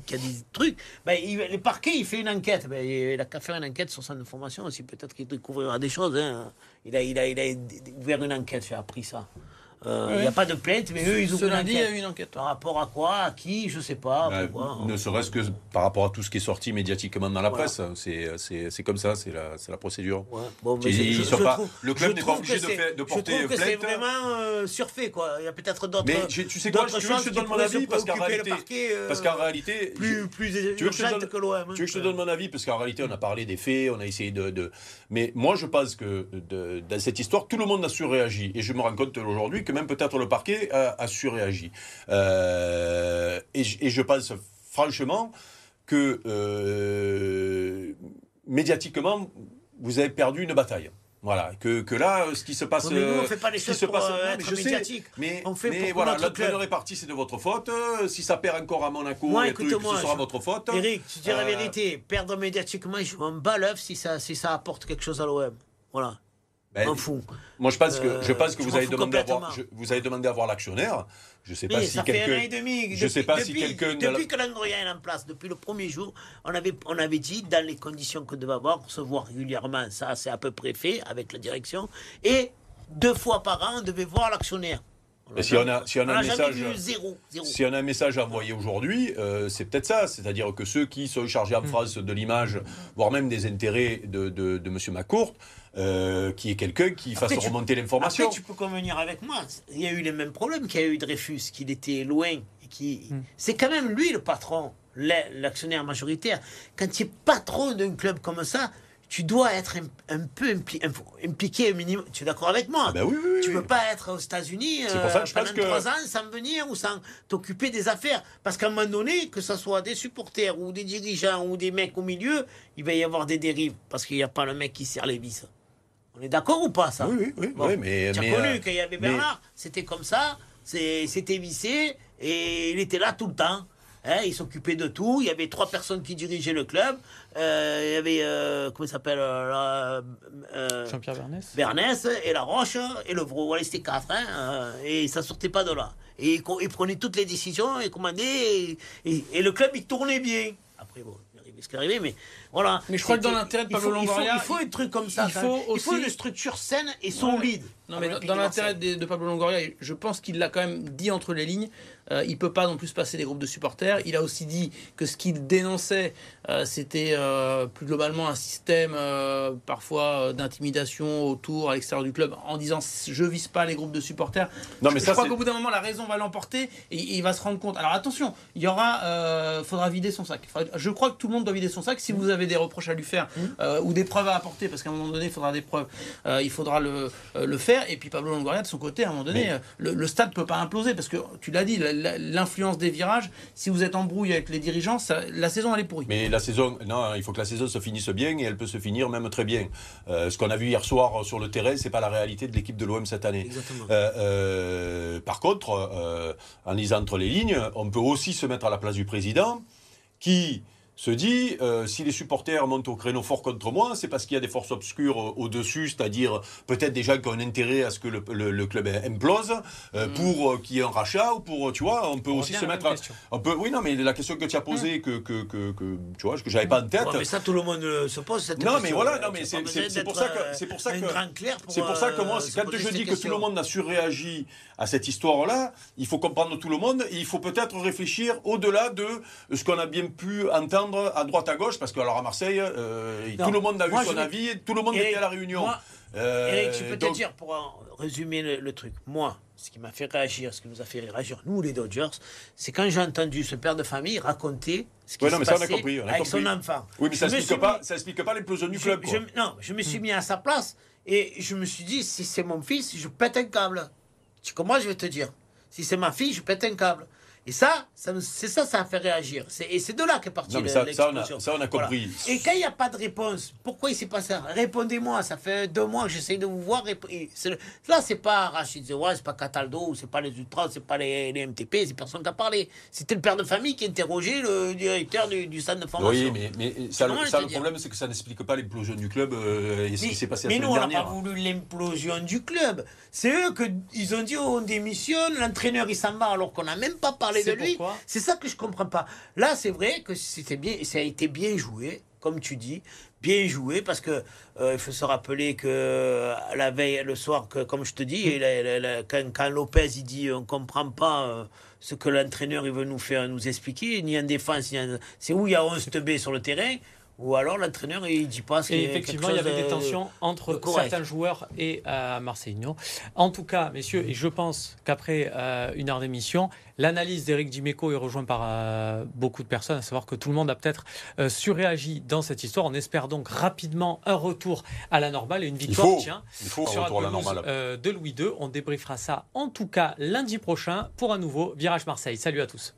trucs, ben, le parquet, il fait une enquête. Ben, il a qu'à faire une enquête sur ce centre de formation aussi. Peut-être qu'il découvrira des choses. hein. Il, a, il a ouvert une enquête, j'ai appris ça. Euh, Il n'y a pas de plainte, mais eux, ils Ce ouvrent une lundi, il y a enquête. eu une enquête. Par rapport à quoi À qui Je sais pas. Euh, pourquoi. ne serait-ce que par rapport à tout ce qui est sorti médiatiquement dans la Voilà. presse, c'est- c'est c'est comme ça, c'est la, c'est la procédure. Ouais, bon, mais Ils- je- ils je- sont je pas- trouve- le club je n'est pas obligé de c'est- faire- de Je porter trouve que c'est plainte. vraiment euh, surfait, quoi. Il y a peut-être d'autres. Mais tu, tu sais quoi, tu veux que je te donne mon avis parce qu'en réalité, euh, parce qu'en réalité, plus, plus tu veux que je te urgente donne- que l'OM. hein. Tu veux que je te donne mon avis Parce qu'en réalité, on a parlé des faits, on a essayé de. Mais moi, je pense que dans cette histoire, tout le monde a surréagi. Et je me rends compte aujourd'hui que même peut-être le parquet a, a surréagi. Euh, et, je- et je pense franchement que euh, médiatiquement, vous avez perdu une bataille. Voilà, que, que là, ce qui se passe. Mais nous, on fait pas les choses se pour, passe- euh, non, mais être je sais, médiatique. mais, On fait mais pour voilà, la première répartie, c'est de votre faute. Euh, Si ça perd encore à Monaco, Moi, trucs, écoute-moi, ce sera je- votre faute. Eric, tu dis la vérité. Perdre médiatiquement, je m'en bats l'œuf si ça, si ça apporte quelque chose à l'OM. Voilà. Ben. Moi, je pense que, Euh, je pense que je vous avez, demandé à voir, je- vous avez demandé à voir l'actionnaire. Je ne sais pas Oui, si quelqu'un. je sais pas si depuis- quelqu'un de la- Depuis que Langoria est en place, depuis le premier jour, on avait, on avait dit, dans les conditions qu'on devait avoir, se voir régulièrement, ça c'est à peu près fait avec la direction, et deux fois par an, on devait voir l'actionnaire. Si on a, si on a On un message. vu zéro. zéro. Si on a un message à envoyer aujourd'hui, euh, c'est peut-être ça. C'est-à-dire que ceux qui sont chargés en France de l'image, voire même des intérêts de, de, de M. Macourt, euh, qui est quelqu'un qui Après, fasse tu- remonter l'information. Après, tu peux convenir avec moi. Il y a eu les mêmes problèmes qu'il y a eu Dreyfus, qu'il était loin. Et qui... Hmm. C'est quand même lui le patron, l'a- l'actionnaire majoritaire. Quand tu es patron d'un club comme ça, tu dois être un, un peu impli- impliqué au minimum. Tu es d'accord avec moi Ah ben oui, oui, oui, Tu peux pas être aux États-Unis je pendant que- trois ans sans venir ou sans t'occuper des affaires. Parce qu'à un moment donné, que ce soit des supporters ou des dirigeants ou des mecs au milieu, il va y avoir des dérives. Parce qu'il n'y a pas le mec qui serre les vis. On est d'accord ou pas, ça? Oui, oui, oui, Bon, mais. tu as mais, connu euh, qu'il y avait mais- Bernard, c'était comme ça, c'était vissé, et il était là tout le temps. Hein, il s'occupait de tout. Il y avait trois personnes qui dirigeaient le club. Euh, il y avait, euh, comment il s'appelle euh, euh, Jean-Pierre Bernès Bernès et La Roche et le Vro. Voilà, c'était quatre. Hein, euh, et ça sortait pas de là. Et il, il prenait toutes les décisions, il commandait, et, et- et le club, il tournait bien. Après, bon, ce qui arrivait, mais voilà. Mais je crois que dans l'intérêt de il Pablo faut- il faut- Longoria, Il faut, un truc comme ça. il faut il faut aussi- une structure saine et solide. Non, mais dans, dans l'intérêt de, de Pablo Longoria, je pense qu'il l'a quand même dit entre les lignes. Euh, il peut pas non plus passer des groupes de supporters. Il a aussi dit que ce qu'il dénonçait, euh, c'était euh, plus globalement un système euh, parfois d'intimidation autour, à l'extérieur du club, en disant je vise pas les groupes de supporters. Non, mais je ça, crois c'est- qu'au bout d'un moment, la raison va l'emporter et il va se rendre compte. Alors attention, il y aura, faudra vider son sac. Faudra- Je crois que tout le monde doit vider son sac. Si vous avez des reproches à lui faire euh, ou des preuves à apporter, parce qu'à un moment donné, il faudra des preuves, il faudra le, le faire. Et puis Pablo Longoria, de son côté, à un moment donné, Mais- le, le stade peut pas imploser parce que tu l'as dit, la- l'influence des virages. Si vous êtes en brouille avec les dirigeants, ça- la saison elle est pourrie. Mais la saison, non, il faut que la saison se finisse bien et elle peut se finir même très bien. Euh, ce qu'on a vu hier soir sur le terrain, c'est pas la réalité de l'équipe de l'OM cette année. Exactement. Euh, euh, par contre, euh, en lisant entre les lignes, on peut aussi se mettre à la place du président qui se dit euh, si les supporters montent au créneau fort contre moi, c'est parce qu'il y a des forces obscures euh, au-dessus, c'est-à-dire peut-être des gens qui ont un intérêt à ce que le, le- le club implose euh, pour euh, qu'il y ait un rachat ou pour, tu vois, on peut On aussi se mettre. à- on peut, oui, non, mais la question que tu as posée, que, que, que, que, tu vois, que j'avais pas en tête. Ouais, mais ça, tout le monde se pose cette Non, question. mais voilà, non, mais c'est- pour ça que- c'est pour ça que- pour, C'est pour ça que moi, quand je dis que tout le monde a surréagi à cette histoire-là, il faut comprendre tout le monde et il faut peut-être réfléchir au-delà de ce qu'on a bien pu entendre à droite à gauche, parce que alors à Marseille, euh, tout le monde a vu moi, son je vais- avis, et tout le monde Eric, était à la réunion. moi, Euh, Eric, je peux te dire, pour résumer le, le truc, moi, ce qui m'a fait réagir, ce qui nous a fait réagir, nous les Dodgers, c'est quand j'ai entendu ce père de famille raconter ce qui Ouais, se non, mais ça, on a passait compris, on a avec compris. son enfant. Oui, mais ça Je me explique suis pas, mis- ça explique pas l'implosion du club. je- non, je me suis mis à sa place et je me suis dit, si c'est mon fils, je pète un câble. Tu comprends, je vais te dire? Si c'est ma fille, je pète un câble. Et ça, ça c'est ça, ça a fait réagir. Et c'est de là qu'est partie Non, mais ça- ça, on a- l'explosion. ça, on a compris. Et quand il n'y a pas de réponse, pourquoi il s'est passé ça Répondez-moi, ça fait deux mois que j'essaie de vous voir. et- le- Là, c'est pas Rachid Zewa, c'est pas Cataldo, c'est pas les Ultras, c'est pas les, les MTP, c'est personne qui a parlé. C'était le père de famille qui interrogeait le directeur du, du centre de formation. Oui, mais, mais ça, le, ça, problème, c'est que ça n'explique pas l'implosion du club euh, et ce qui s'est passé la mais nous, on n'a pas voulu l'implosion du club. C'est eux qu'ils ont dit on démissionne, l'entraîneur il s'en va alors qu'on n'a même pas parlé de C'est lui. pourquoi C'est ça que je comprends pas. Là, c'est vrai que c'était bien, ça a été bien joué, comme tu dis, bien joué parce que euh, il faut se rappeler que euh, la veille, le soir, que, comme je te dis, et la- la- la- quand, quand Lopez il dit on comprend pas. euh, ce que l'entraîneur il veut nous faire nous expliquer, ni en défense, ni en... c'est où il y a 11 teubés sur le terrain, ou alors l'entraîneur il dit pas ce qu'il Et effectivement, il y avait des de- tensions de entre correct. certains joueurs et euh. En tout cas, messieurs, et je pense qu'après euh, une heure d'émission, l'analyse d'Éric Dimeco est rejointe par euh, beaucoup de personnes, à savoir que tout le monde a peut-être euh, surréagi dans cette histoire. On espère donc rapidement un retour à la normale et une victoire, faut. tiens, Il faut un retour à la normale. euh, de Louis II. On débriefera ça en tout cas lundi prochain pour un nouveau Virage Marseille. Salut à tous.